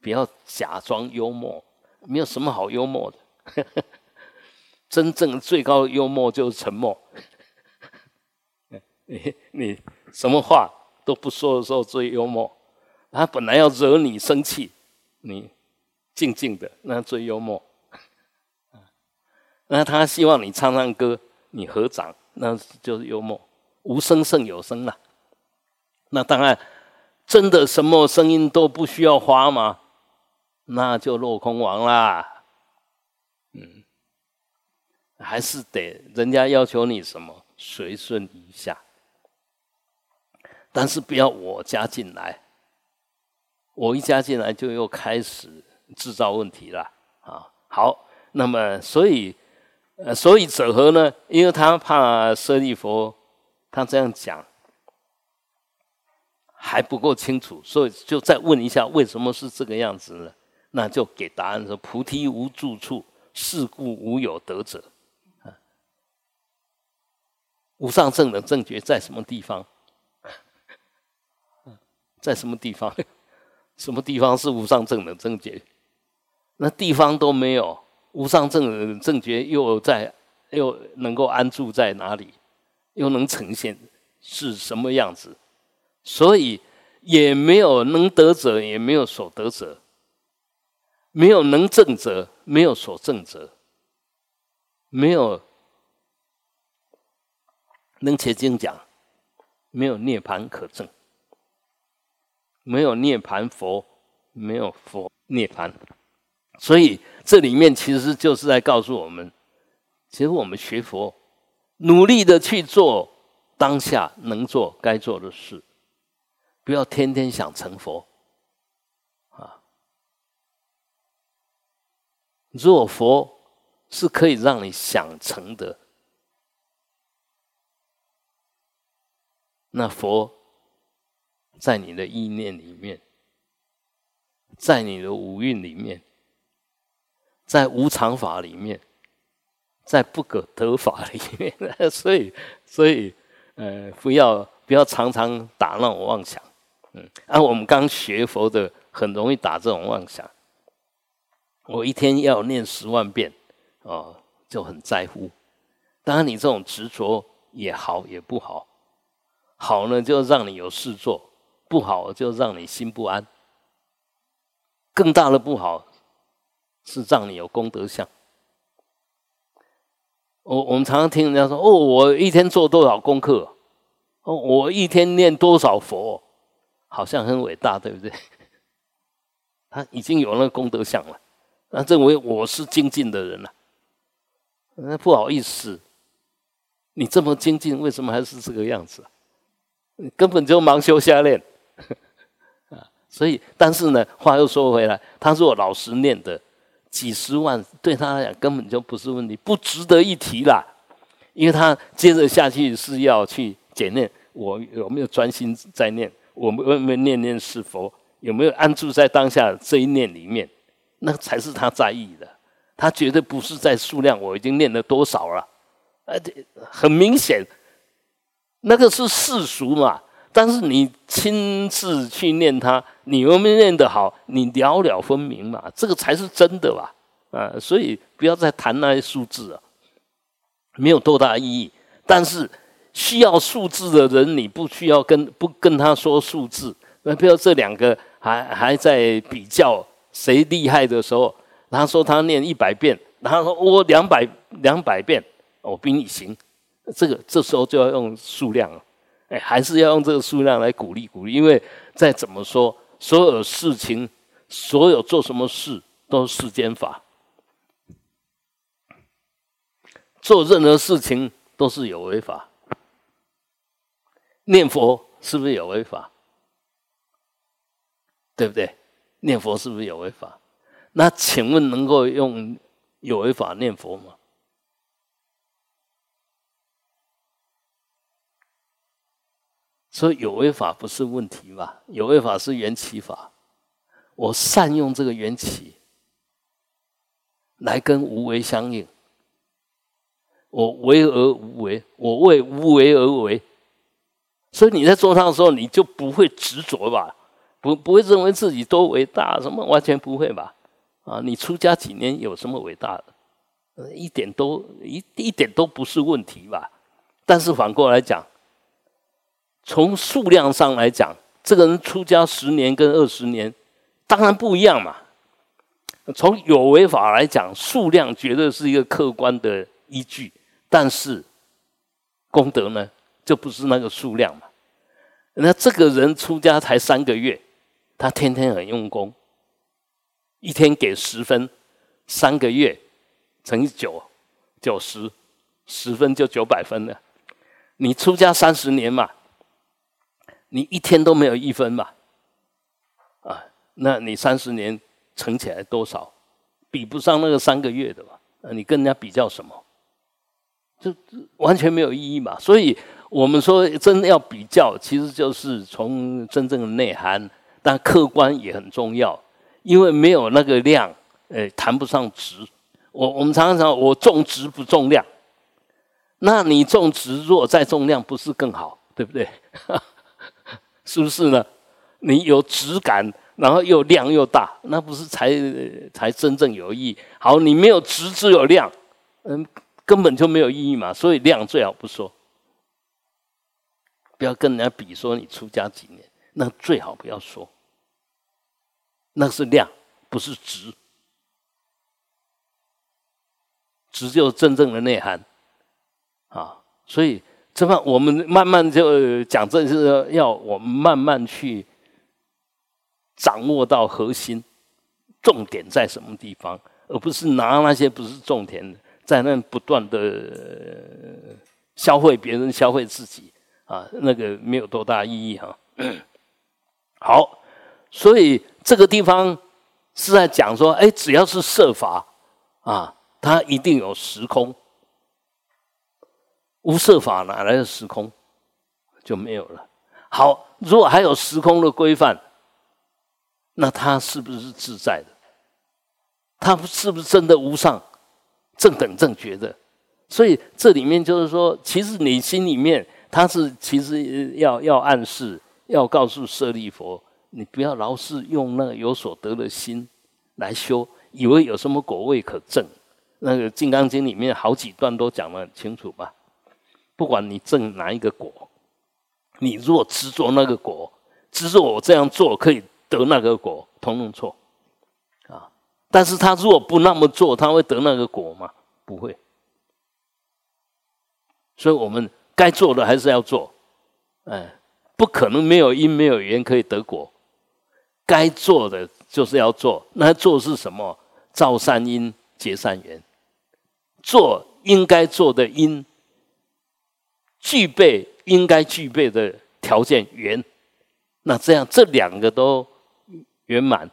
不要假装幽默，没有什么好幽默的。真正最高幽默就是沉默。<laughs> 你你什么话都不说的时候最幽默。他本来要惹你生气，你静静的，那最幽默。<laughs> 那他希望你唱唱歌，你合掌，那就是幽默。无声胜有声了。那当然，真的什么声音都不需要花吗？那就落空王啦，嗯，还是得人家要求你什么随顺一下，但是不要我加进来，我一加进来就又开始制造问题了啊！好，那么所以呃，所以者何呢？因为他怕舍利佛他这样讲还不够清楚，所以就再问一下，为什么是这个样子呢？那就给答案说：菩提无住处，是故无有得者。无上正等正觉在什么地方？<laughs> 在什么地方？<laughs> 什么地方是无上正等正觉？那地方都没有，无上正等正觉又在又能够安住在哪里？又能呈现是什么样子？所以也没有能得者，也没有所得者；没有能正者，没有所正者；没有能切经讲，没有涅盘可证；没有涅盘佛，没有佛涅盘。所以这里面其实就是在告诉我们，其实我们学佛。努力的去做当下能做该做的事，不要天天想成佛啊！若佛是可以让你想成的，那佛在你的意念里面，在你的五蕴里面，在无常法里面。在不可得法里面，<laughs> 所以，所以，呃，不要不要常常打那种妄想，嗯，按我们刚学佛的，很容易打这种妄想。我一天要念十万遍，哦，就很在乎。当然，你这种执着也好，也不好。好呢，就让你有事做；不好，就让你心不安。更大的不好，是让你有功德相。我我们常常听人家说：“哦，我一天做多少功课？哦，我一天念多少佛？好像很伟大，对不对？” <laughs> 他已经有那功德相了，那认为我是精进的人了。那不好意思，你这么精进，为什么还是这个样子？啊根本就盲修瞎练 <laughs> 啊！所以，但是呢，话又说回来，他是我老实念的。几十万对他来讲根本就不是问题，不值得一提啦。因为他接着下去是要去检验，我有没有专心在念？我有没有念念是佛？有没有安住在当下这一念里面？那才是他在意的。他绝对不是在数量，我已经念了多少了？而且很明显，那个是世俗嘛。但是你亲自去念它，你有没有念得好？你了了分明嘛，这个才是真的吧？啊，所以不要再谈那些数字啊，没有多大意义。但是需要数字的人，你不需要跟不跟他说数字。那不要这两个还还在比较谁厉害的时候，他说他念一百遍，然后说我两百两百遍，我比你行。这个这时候就要用数量了。哎，还是要用这个数量来鼓励鼓励，因为再怎么说，所有事情，所有做什么事都是世间法，做任何事情都是有违法。念佛是不是有违法？对不对？念佛是不是有违法？那请问能够用有违法念佛吗？所以有为法不是问题吧？有为法是缘起法，我善用这个缘起来跟无为相应。我为而无为，我为无为而为。所以你在做它的时候，你就不会执着吧？不不会认为自己多伟大，什么完全不会吧？啊，你出家几年有什么伟大的？一点都一一点都不是问题吧？但是反过来讲。从数量上来讲，这个人出家十年跟二十年，当然不一样嘛。从有为法来讲，数量绝对是一个客观的依据，但是功德呢，就不是那个数量嘛。那这个人出家才三个月，他天天很用功，一天给十分，三个月乘以九，九十，十分就九百分了。你出家三十年嘛。你一天都没有一分吧？啊，那你三十年乘起来多少？比不上那个三个月的吧？那你跟人家比较什么？这完全没有意义嘛。所以我们说，真的要比较，其实就是从真正的内涵，但客观也很重要，因为没有那个量，呃，谈不上值。我我们常常讲，我重值不重量，那你重值，如果再重量，不是更好？对不对？是不是呢？你有质感，然后又量又大，那不是才才真正有意义？好，你没有值，只有量，嗯，根本就没有意义嘛。所以量最好不说，不要跟人家比说你出家几年，那最好不要说。那是量，不是值，值就是真正的内涵啊。所以这么我们慢慢就讲，这是要我们慢慢去。掌握到核心，重点在什么地方，而不是拿那些不是重点，在那不断的消费别人、消费自己啊，那个没有多大意义哈。<coughs> 好，所以这个地方是在讲说，哎，只要是设法啊，它一定有时空，无设法哪来的时空就没有了。好，如果还有时空的规范。那他是不是自在的？他是不是真的无上正等正觉的？所以这里面就是说，其实你心里面他是其实要要暗示，要告诉舍利佛，你不要老是用那个有所得的心来修，以为有什么果位可证。那个《金刚经》里面好几段都讲得很清楚吧？不管你证哪一个果，你若执着那个果，执着我这样做可以。得那个果，通通错，啊！但是他如果不那么做，他会得那个果吗？不会。所以我们该做的还是要做，哎，不可能没有因没有缘可以得果，该做的就是要做。那做是什么？造善因，结善缘，做应该做的因，具备应该具备的条件缘，那这样这两个都。圆满，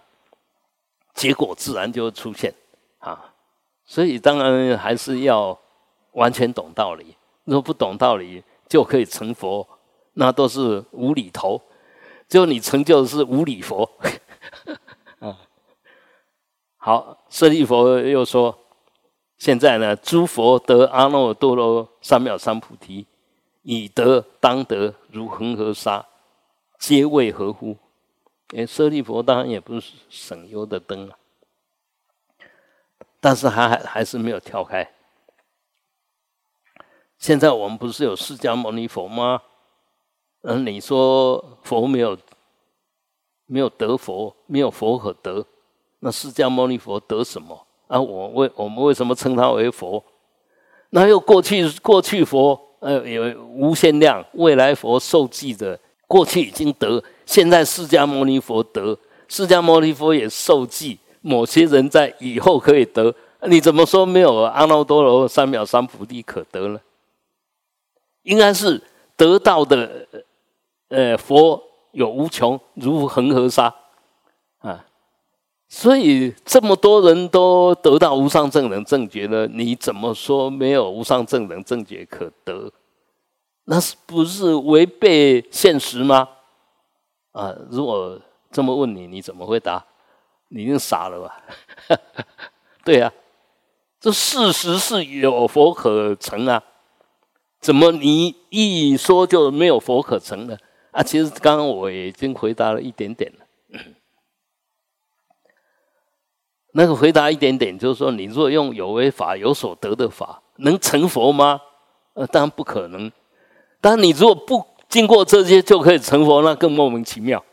结果自然就会出现啊！所以当然还是要完全懂道理。如果不懂道理，就可以成佛，那都是无厘头。就你成就的是无理佛 <laughs> 啊！好，舍利佛又说：现在呢，诸佛得阿耨多罗三藐三菩提，以德当德如恒河沙，皆为何乎？哎，舍利佛当然也不是省油的灯啊，但是还还还是没有跳开。现在我们不是有释迦牟尼佛吗？嗯，你说佛没有没有得佛，没有佛可得，那释迦牟尼佛得什么啊？我为我们为什么称他为佛？那又过去过去佛呃有无限量，未来佛受记的过去已经得。现在释迦牟尼佛得，释迦牟尼佛也受记，某些人在以后可以得，你怎么说没有阿耨多罗三藐三菩提可得呢？应该是得到的，呃，佛有无穷，如恒河沙啊，所以这么多人都得到无上正等正觉了，你怎么说没有无上正等正觉可得？那是不是违背现实吗？啊！如果这么问你，你怎么回答？你一定傻了吧？<laughs> 对呀，这事实是有佛可成啊！怎么你一说就没有佛可成呢？啊，其实刚刚我已经回答了一点点。那个回答一点点，就是说，你若用有为法、有所得的法，能成佛吗？呃，当然不可能。但你如果不经过这些就可以成佛，那更莫名其妙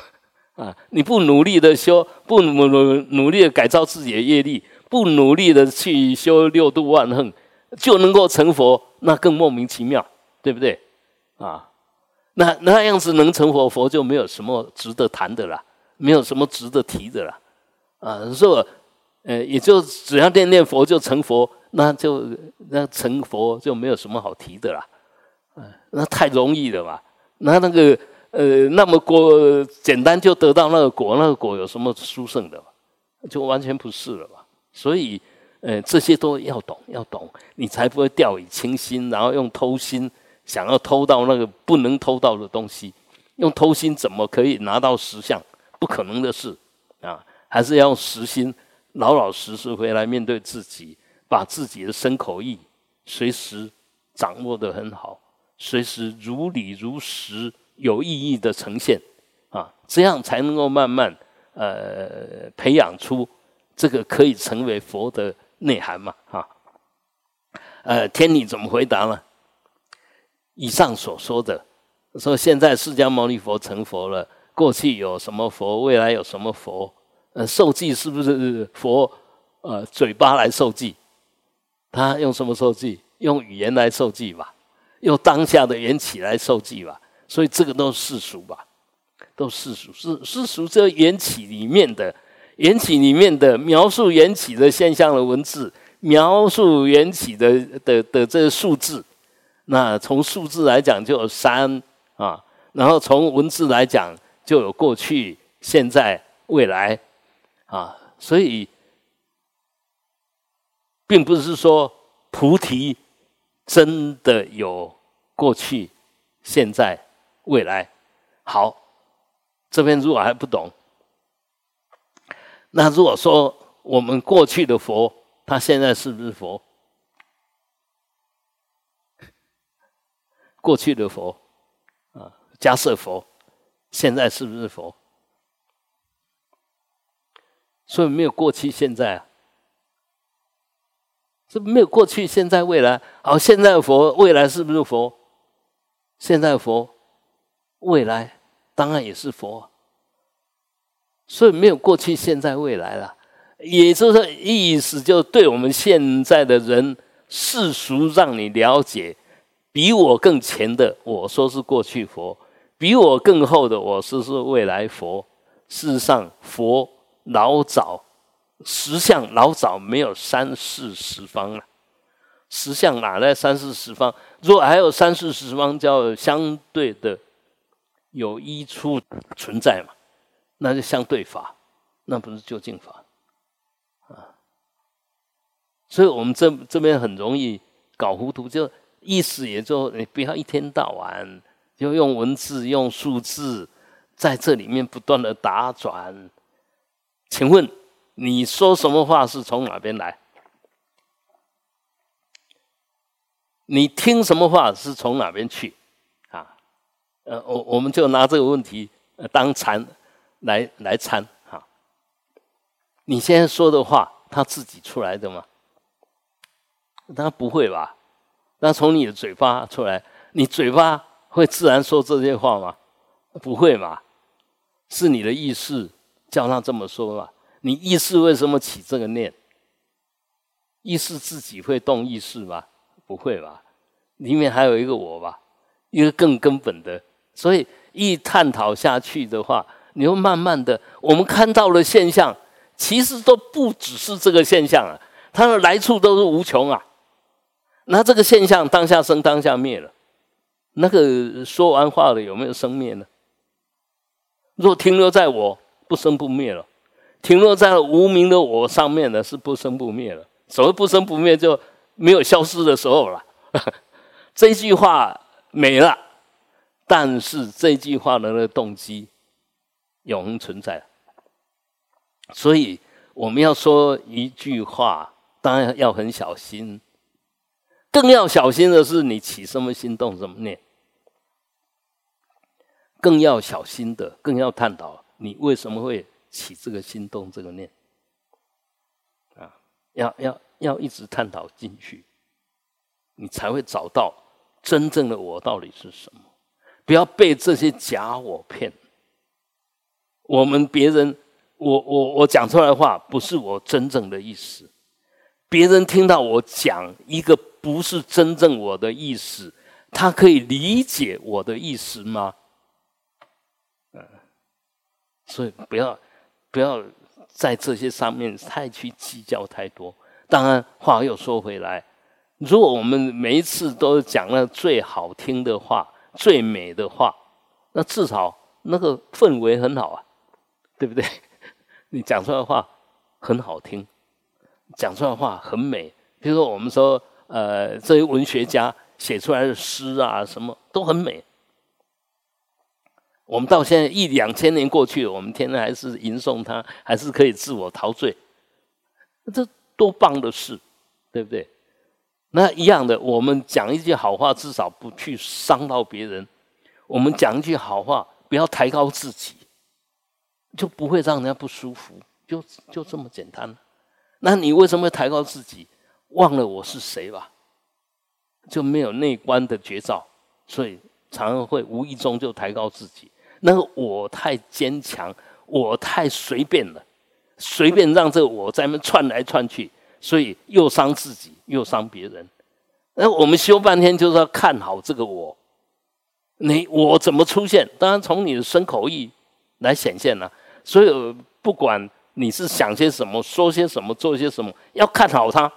<laughs> 啊！你不努力的修，不努努努力的改造自己的业力，不努力的去修六度万恨，就能够成佛，那更莫名其妙，对不对？啊，那那样子能成佛，佛就没有什么值得谈的了，没有什么值得提的了。啊，说，呃，也就只要念念佛就成佛，那就那成佛就没有什么好提的啦。嗯那太容易了吧？那那个呃，那么果简单就得到那个果，那个果有什么殊胜的？就完全不是了吧？所以，呃，这些都要懂，要懂，你才不会掉以轻心，然后用偷心想要偷到那个不能偷到的东西。用偷心怎么可以拿到实相？不可能的事啊！还是要用实心，老老实实回来面对自己，把自己的身口意随时掌握得很好。随时如理如实、有意义的呈现，啊，这样才能够慢慢呃培养出这个可以成为佛的内涵嘛？哈，呃，天理怎么回答呢？以上所说的，说现在释迦牟尼佛成佛了，过去有什么佛，未来有什么佛？呃，受记是不是佛？呃，嘴巴来受记，他用什么受记？用语言来受记吧，用当下的缘起来受记吧。所以这个都是世俗吧，都世俗，是世俗这缘起里面的缘起里面的描述缘起的现象的文字，描述缘起的的的这个数字。那从数字来讲就有三啊，然后从文字来讲就有过去、现在、未来啊，所以。并不是说菩提真的有过去、现在、未来。好，这边如果还不懂，那如果说我们过去的佛，他现在是不是佛？过去的佛啊，假设佛现在是不是佛？所以没有过去、现在啊。是没有过去、现在、未来。好，现在佛，未来是不是佛？现在佛，未来当然也是佛。所以没有过去、现在、未来了。也就是意思，就对我们现在的人世俗，让你了解，比我更前的，我说是过去佛；比我更后的，我说是未来佛。事实上，佛老早。十相老早没有三四十方了，十相哪来三四十方？如果还有三四十方，叫相对的有一处存在嘛？那就相对法，那不是究竟法啊？所以我们这这边很容易搞糊涂，就意思也就你不要一天到晚就用文字、用数字在这里面不断的打转，请问？你说什么话是从哪边来？你听什么话是从哪边去？啊，呃，我我们就拿这个问题当参来来参哈。你现在说的话，他自己出来的吗？他不会吧？那从你的嘴巴出来，你嘴巴会自然说这些话吗？不会嘛？是你的意识叫他这么说嘛？你意识为什么起这个念？意识自己会动意识吗？不会吧？里面还有一个我吧，一个更根本的。所以一探讨下去的话，你会慢慢的，我们看到的现象，其实都不只是这个现象啊，它的来处都是无穷啊。那这个现象当下生，当下灭了，那个说完话的有没有生灭呢？若停留在我不生不灭了。停落在无名的我上面的是不生不灭了。所谓不生不灭，就没有消失的时候了。<laughs> 这句话没了，但是这句话的那个动机永恒存在。所以我们要说一句话，当然要很小心。更要小心的是，你起什么心动什么念。更要小心的，更要探讨你为什么会。起这个心动这个念，啊，要要要一直探讨进去，你才会找到真正的我到底是什么。不要被这些假我骗。我们别人，我我我讲出来的话不是我真正的意思，别人听到我讲一个不是真正我的意思，他可以理解我的意思吗？所以不要。不要在这些上面太去计较太多。当然，话又说回来，如果我们每一次都讲了最好听的话、最美的话，那至少那个氛围很好啊，对不对？<laughs> 你讲出来的话很好听，讲出来的话很美。比如说，我们说，呃，这些文学家写出来的诗啊，什么都很美。我们到现在一两千年过去了，我们天天还是吟诵它，还是可以自我陶醉，这多棒的事，对不对？那一样的，我们讲一句好话，至少不去伤到别人；我们讲一句好话，不要抬高自己。就不会让人家不舒服，就就这么简单。那你为什么会抬高自己？忘了我是谁吧？就没有内观的绝招，所以常常会无意中就抬高自己。那个我太坚强，我太随便了，随便让这个我在那窜来窜去，所以又伤自己，又伤别人。那我们修半天就是要看好这个我，你我怎么出现？当然从你的身口意来显现了。所以不管你是想些什么，说些什么，做些什么，要看好它，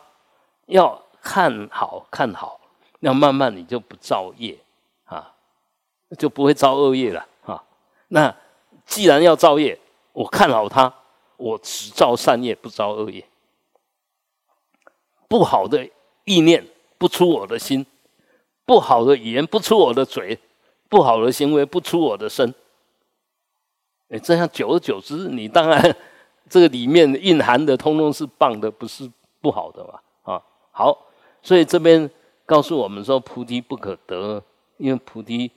要看好看好，要慢慢你就不造业啊，就不会造恶业了。那既然要造业，我看好它，我只造善业，不造恶业。不好的意念不出我的心，不好的语言不出我的嘴，不好的行为不出我的身。哎，这样久而久之，你当然 <laughs> 这个里面蕴含的通通是棒的，不是不好的嘛。啊，好，所以这边告诉我们说，菩提不可得，因为菩提。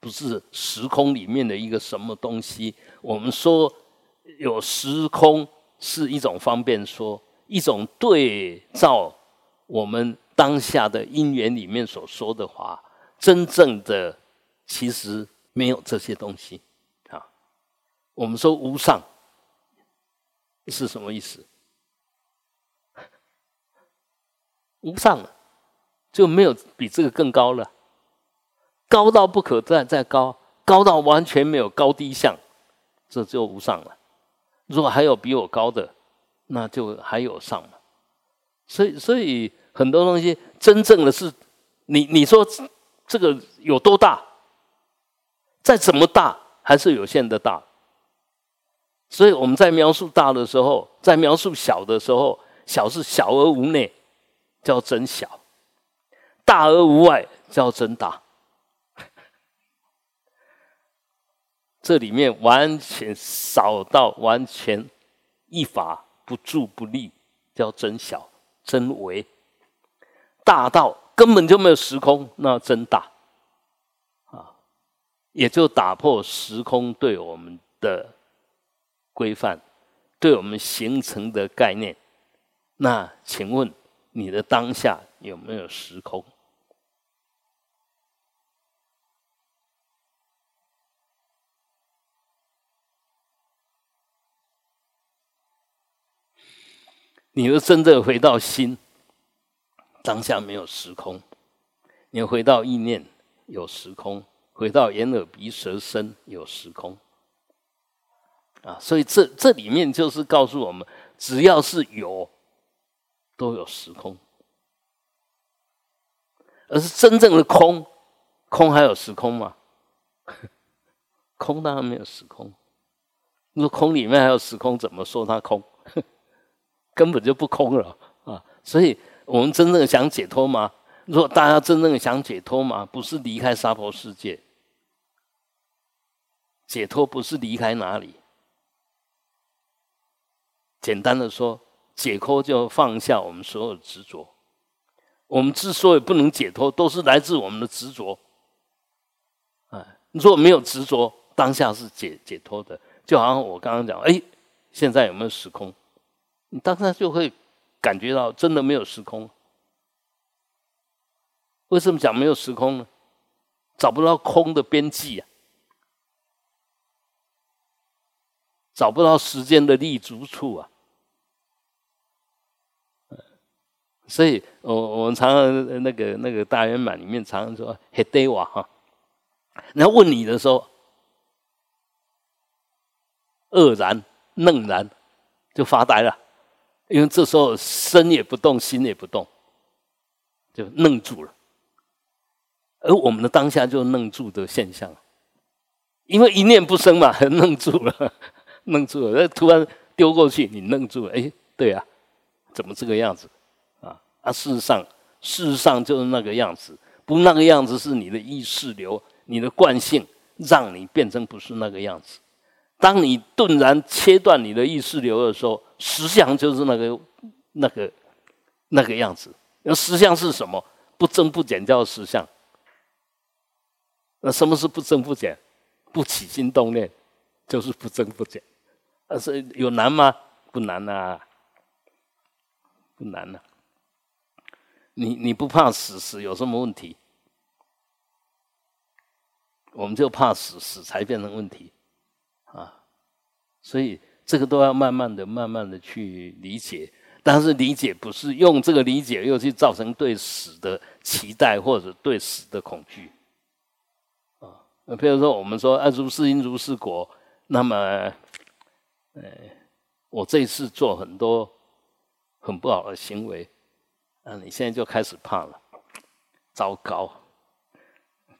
不是时空里面的一个什么东西。我们说有时空是一种方便说，一种对照我们当下的因缘里面所说的话。真正的其实没有这些东西啊。我们说无上是什么意思？无上就没有比这个更高了。高到不可再再高，高到完全没有高低相，这就无上了。如果还有比我高的，那就还有上嘛。所以，所以很多东西真正的是，你你说这个有多大？再怎么大，还是有限的大。所以我们在描述大的时候，在描述小的时候，小是小而无内，叫真小；大而无外，叫真大。这里面完全少到完全一法不住不立，叫真小真微；大到根本就没有时空，那真大啊！也就打破时空对我们的规范，对我们形成的概念。那请问你的当下有没有时空？你又真正回到心，当下没有时空；你回到意念有时空，回到眼耳鼻舌身有时空。啊，所以这这里面就是告诉我们，只要是有，都有时空；而是真正的空，空还有时空吗？<laughs> 空当然没有时空。如果空里面还有时空，怎么说它空？根本就不空了啊！所以我们真正想解脱吗？如果大家真正想解脱吗？不是离开娑婆世界，解脱不是离开哪里。简单的说，解脱就放下我们所有的执着。我们之所以不能解脱，都是来自我们的执着。哎，如果没有执着，当下是解解脱的。就好像我刚刚讲，哎，现在有没有时空？你当下就会感觉到真的没有时空。为什么讲没有时空呢？找不到空的边际啊，找不到时间的立足处啊。所以我我们常常那个那个大圆满里面常常说“嘿对哇哈”，然后问你的时候，愕然愣然就发呆了。因为这时候身也不动，心也不动，就愣住了。而我们的当下就愣住的现象，因为一念不生嘛，<laughs> 愣住了，<laughs> 愣住了。突然丢过去，你愣住了。哎，对啊，怎么这个样子？啊啊！事实上，事实上就是那个样子。不那个样子是你的意识流，你的惯性让你变成不是那个样子。当你顿然切断你的意识流的时候，实相就是那个、那个、那个样子。那实相是什么？不增不减叫实相。那什么是不增不减？不起心动念，就是不增不减。但是有难吗？不难啊，不难啊。你你不怕死，死有什么问题？我们就怕死，死才变成问题。所以这个都要慢慢的、慢慢的去理解。但是理解不是用这个理解又去造成对死的期待或者对死的恐惧啊。那比如说我们说啊，如是因如是果，那么，呃，我这一次做很多很不好的行为。啊！你现在就开始怕了，糟糕！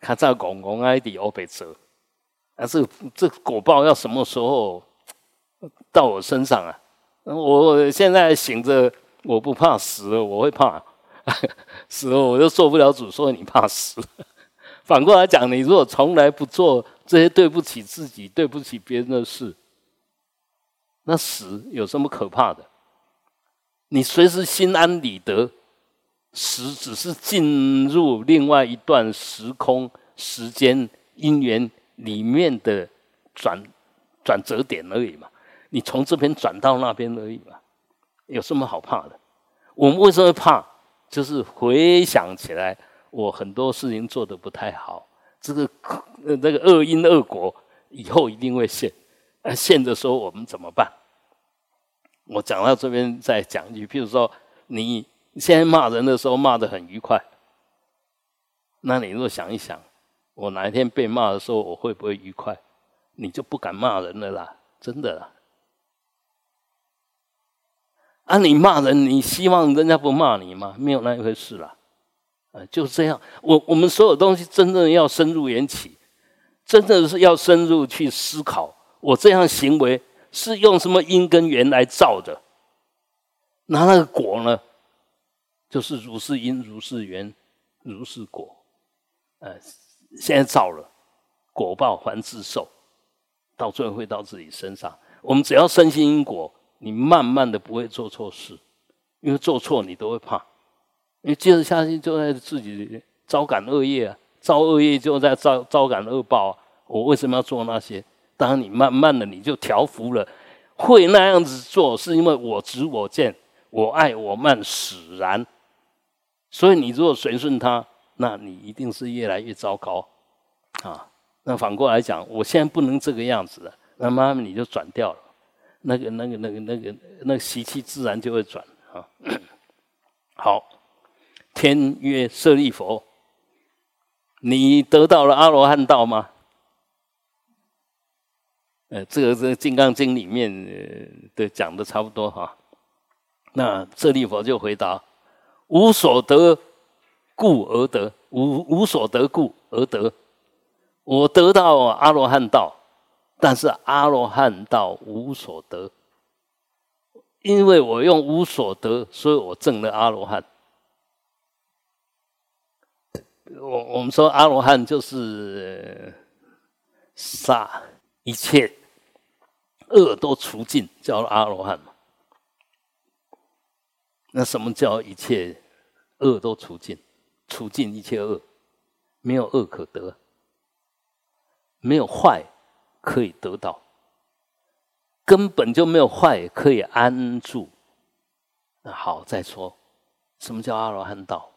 看这公公爱的欧北泽，啊，这这果报要什么时候到我身上啊？我现在醒着，我不怕死，我会怕 <laughs> 死了，我就做不了主。说你怕死，<laughs> 反过来讲，你如果从来不做这些对不起自己、对不起别人的事，那死有什么可怕的？你随时心安理得。死只是进入另外一段时空、时间因缘里面的转转折点而已嘛。你从这边转到那边而已嘛，有什么好怕的？我们为什么怕？就是回想起来，我很多事情做的不太好，这个那个恶因恶果以后一定会现。呃，现的时候我们怎么办？我讲到这边再讲一句，譬如说你。现在骂人的时候骂的很愉快，那你若想一想，我哪一天被骂的时候我会不会愉快？你就不敢骂人了啦，真的啦。啊，你骂人，你希望人家不骂你吗？没有那一回事啦，呃，就是这样。我我们所有东西真正要深入缘起，真正是要深入去思考，我这样行为是用什么因跟缘来造的？那那个果呢？就是如是因，如是缘，如是果。呃，现在造了，果报还自受，到最后会到自己身上。我们只要深信因果，你慢慢的不会做错事，因为做错你都会怕，因为接着下去就在自己招感恶业啊，造恶业就在招招感恶报啊。我为什么要做那些？当，你慢慢的你就调服了，会那样子做，是因为我执我见，我爱我慢使然。所以你如果随顺他，那你一定是越来越糟糕，啊！那反过来讲，我现在不能这个样子了，那慢慢你就转掉了，那个、那个、那个、那个、那个习气自然就会转啊。好，天曰舍利佛，你得到了阿罗汉道吗？呃，这个是《金刚经》里面的讲的差不多哈。那舍利佛就回答。无所得故而得，无无所得故而得。我得到阿罗汉道，但是阿罗汉道无所得，因为我用无所得，所以我证了阿罗汉。我我们说阿罗汉就是杀一切恶都除尽，叫阿罗汉嘛。那什么叫一切恶都除尽？除尽一切恶，没有恶可得，没有坏可以得到，根本就没有坏可以安住。那好，再说什么叫阿罗汉道？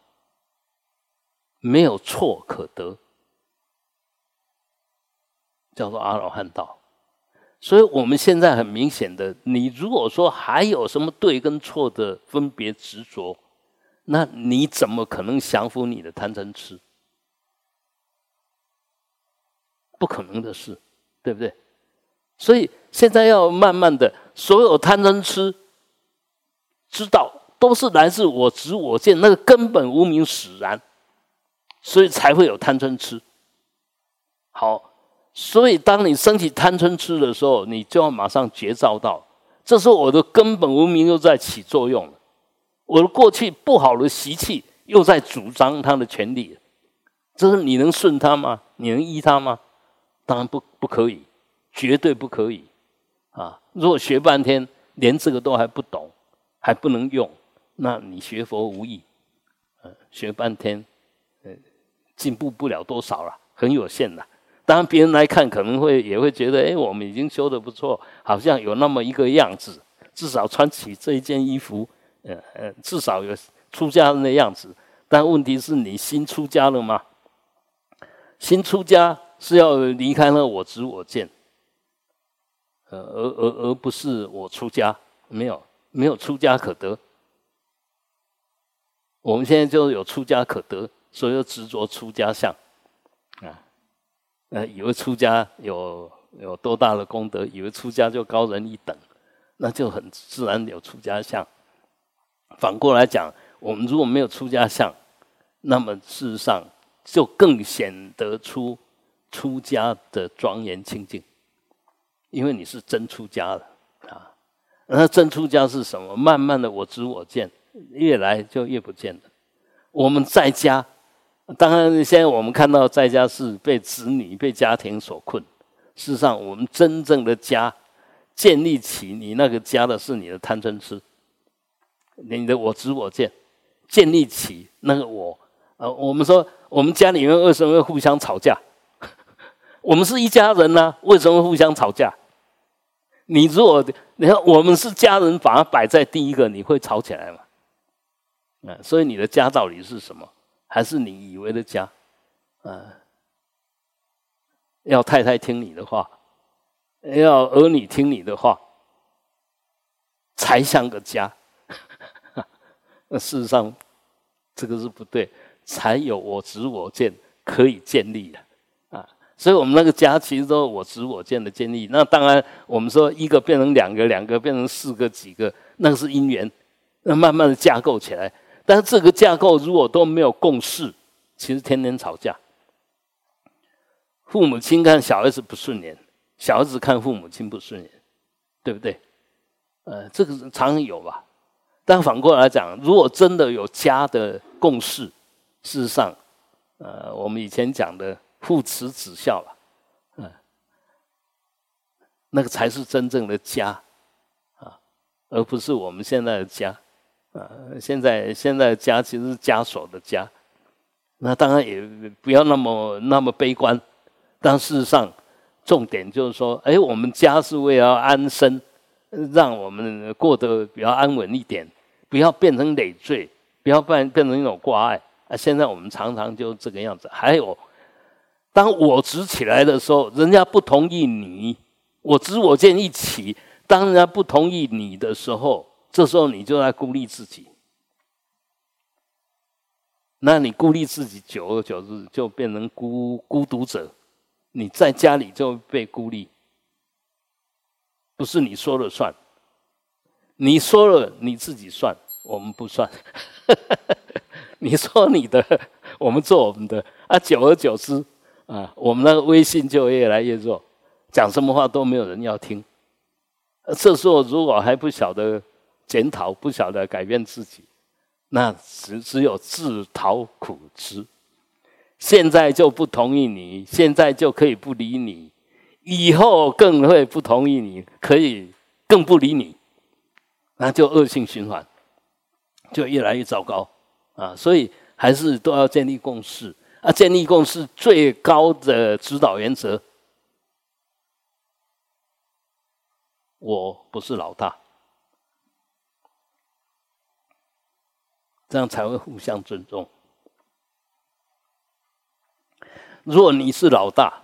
没有错可得，叫做阿罗汉道。所以，我们现在很明显的，你如果说还有什么对跟错的分别执着，那你怎么可能降服你的贪嗔痴？不可能的事，对不对？所以现在要慢慢的，所有贪嗔痴，知道都是来自我执我见那个根本无名使然，所以才会有贪嗔痴。好。所以，当你升起贪嗔痴的时候，你就要马上觉照到，这时候我的根本无名又在起作用了，我的过去不好的习气又在主张他的权利，这是你能顺他吗？你能依他吗？当然不不可以，绝对不可以啊！如果学半天连这个都还不懂，还不能用，那你学佛无益，呃，学半天，呃，进步不了多少了，很有限的。当然别人来看可能会也会觉得，哎，我们已经修的不错，好像有那么一个样子，至少穿起这一件衣服，呃呃，至少有出家人的样子。但问题是你新出家了吗？新出家是要离开了我执我见，呃，而而而不是我出家，没有没有出家可得。我们现在就有出家可得，所以执着出家相，啊，呃，以为出家有有多大的功德，以为出家就高人一等，那就很自然有出家相。反过来讲，我们如果没有出家相，那么事实上就更显得出出家的庄严清净，因为你是真出家了啊。那真出家是什么？慢慢的我知我见。越来就越不见了。我们在家，当然现在我们看到在家是被子女、被家庭所困。事实上，我们真正的家建立起你那个家的是你的贪嗔痴，你的我执我见，建立起那个我。呃，我们说我们家里面为什么会互相吵架？我们是一家人呢，为什么互相吵架？你如果你看我们是家人，把它摆在第一个，你会吵起来吗？啊，所以你的家到底是什么？还是你以为的家？啊，要太太听你的话，要儿女听你的话，才像个家。那 <laughs> 事实上，这个是不对，才有我执我见可以建立的。所以我们那个家其实都是我执我见的建立。那当然，我们说一个变成两个，两个变成四个、几个，那个是因缘，那慢慢的架构起来。但是这个架构如果都没有共识，其实天天吵架。父母亲看小孩子不顺眼，小孩子看父母亲不顺眼，对不对？呃，这个常常有吧。但反过来讲，如果真的有家的共识，事实上，呃，我们以前讲的父慈子孝了，嗯，那个才是真正的家啊，而不是我们现在的家。啊，现在现在的家其实是枷锁的家，那当然也不要那么那么悲观，但事实上，重点就是说，哎，我们家是为了安身，让我们过得比较安稳一点，不要变成累赘，不要变变成一种挂碍。啊，现在我们常常就这个样子。还有，当我执起来的时候，人家不同意你，我执我见一起，当人家不同意你的时候。这时候你就在孤立自己，那你孤立自己，久而久之就变成孤孤独者。你在家里就被孤立，不是你说了算，你说了你自己算，我们不算。<laughs> 你说你的，我们做我们的啊。久而久之啊，我们那个威信就越来越弱，讲什么话都没有人要听。这时候如果还不晓得。检讨不晓得改变自己，那只只有自讨苦吃。现在就不同意你，现在就可以不理你，以后更会不同意你，可以更不理你，那就恶性循环，就越来越糟糕啊！所以还是都要建立共识啊！建立共识最高的指导原则，我不是老大。这样才会互相尊重。如果你是老大，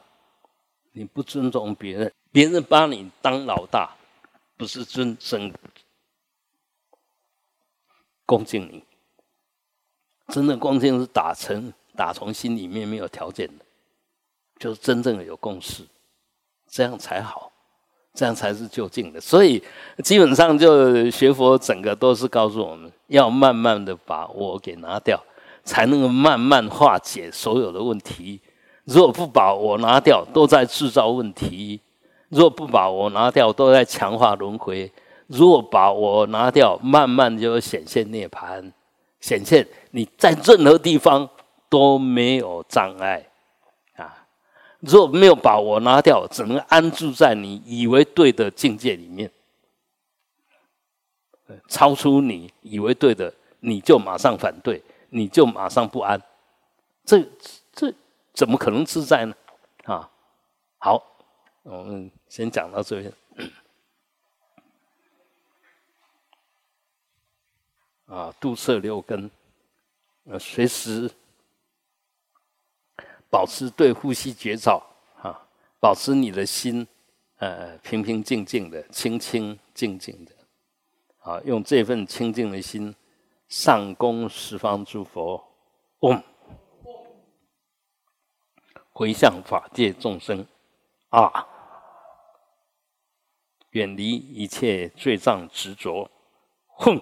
你不尊重别人，别人把你当老大，不是尊生恭敬你。真的恭敬是打成打从心里面没有条件的，就是真正的有共识，这样才好。这样才是就近的，所以基本上就学佛整个都是告诉我们要慢慢的把我给拿掉，才能够慢慢化解所有的问题。如果不把我拿掉，都在制造问题；如果不把我拿掉，都在强化轮回；如果把我拿掉，慢慢就显现涅槃，显现你在任何地方都没有障碍啊。如果没有把我拿掉，只能安住在你以为对的境界里面，超出你以为对的，你就马上反对，你就马上不安，这这怎么可能自在呢？啊，好，我们先讲到这边。啊，杜色六根，呃，随时保持对呼吸觉照，啊，保持你的心，呃，平平静静的，清清静静的，啊，用这份清净的心，上供十方诸佛，嗡，回向法界众生，啊，远离一切罪障执着，哼。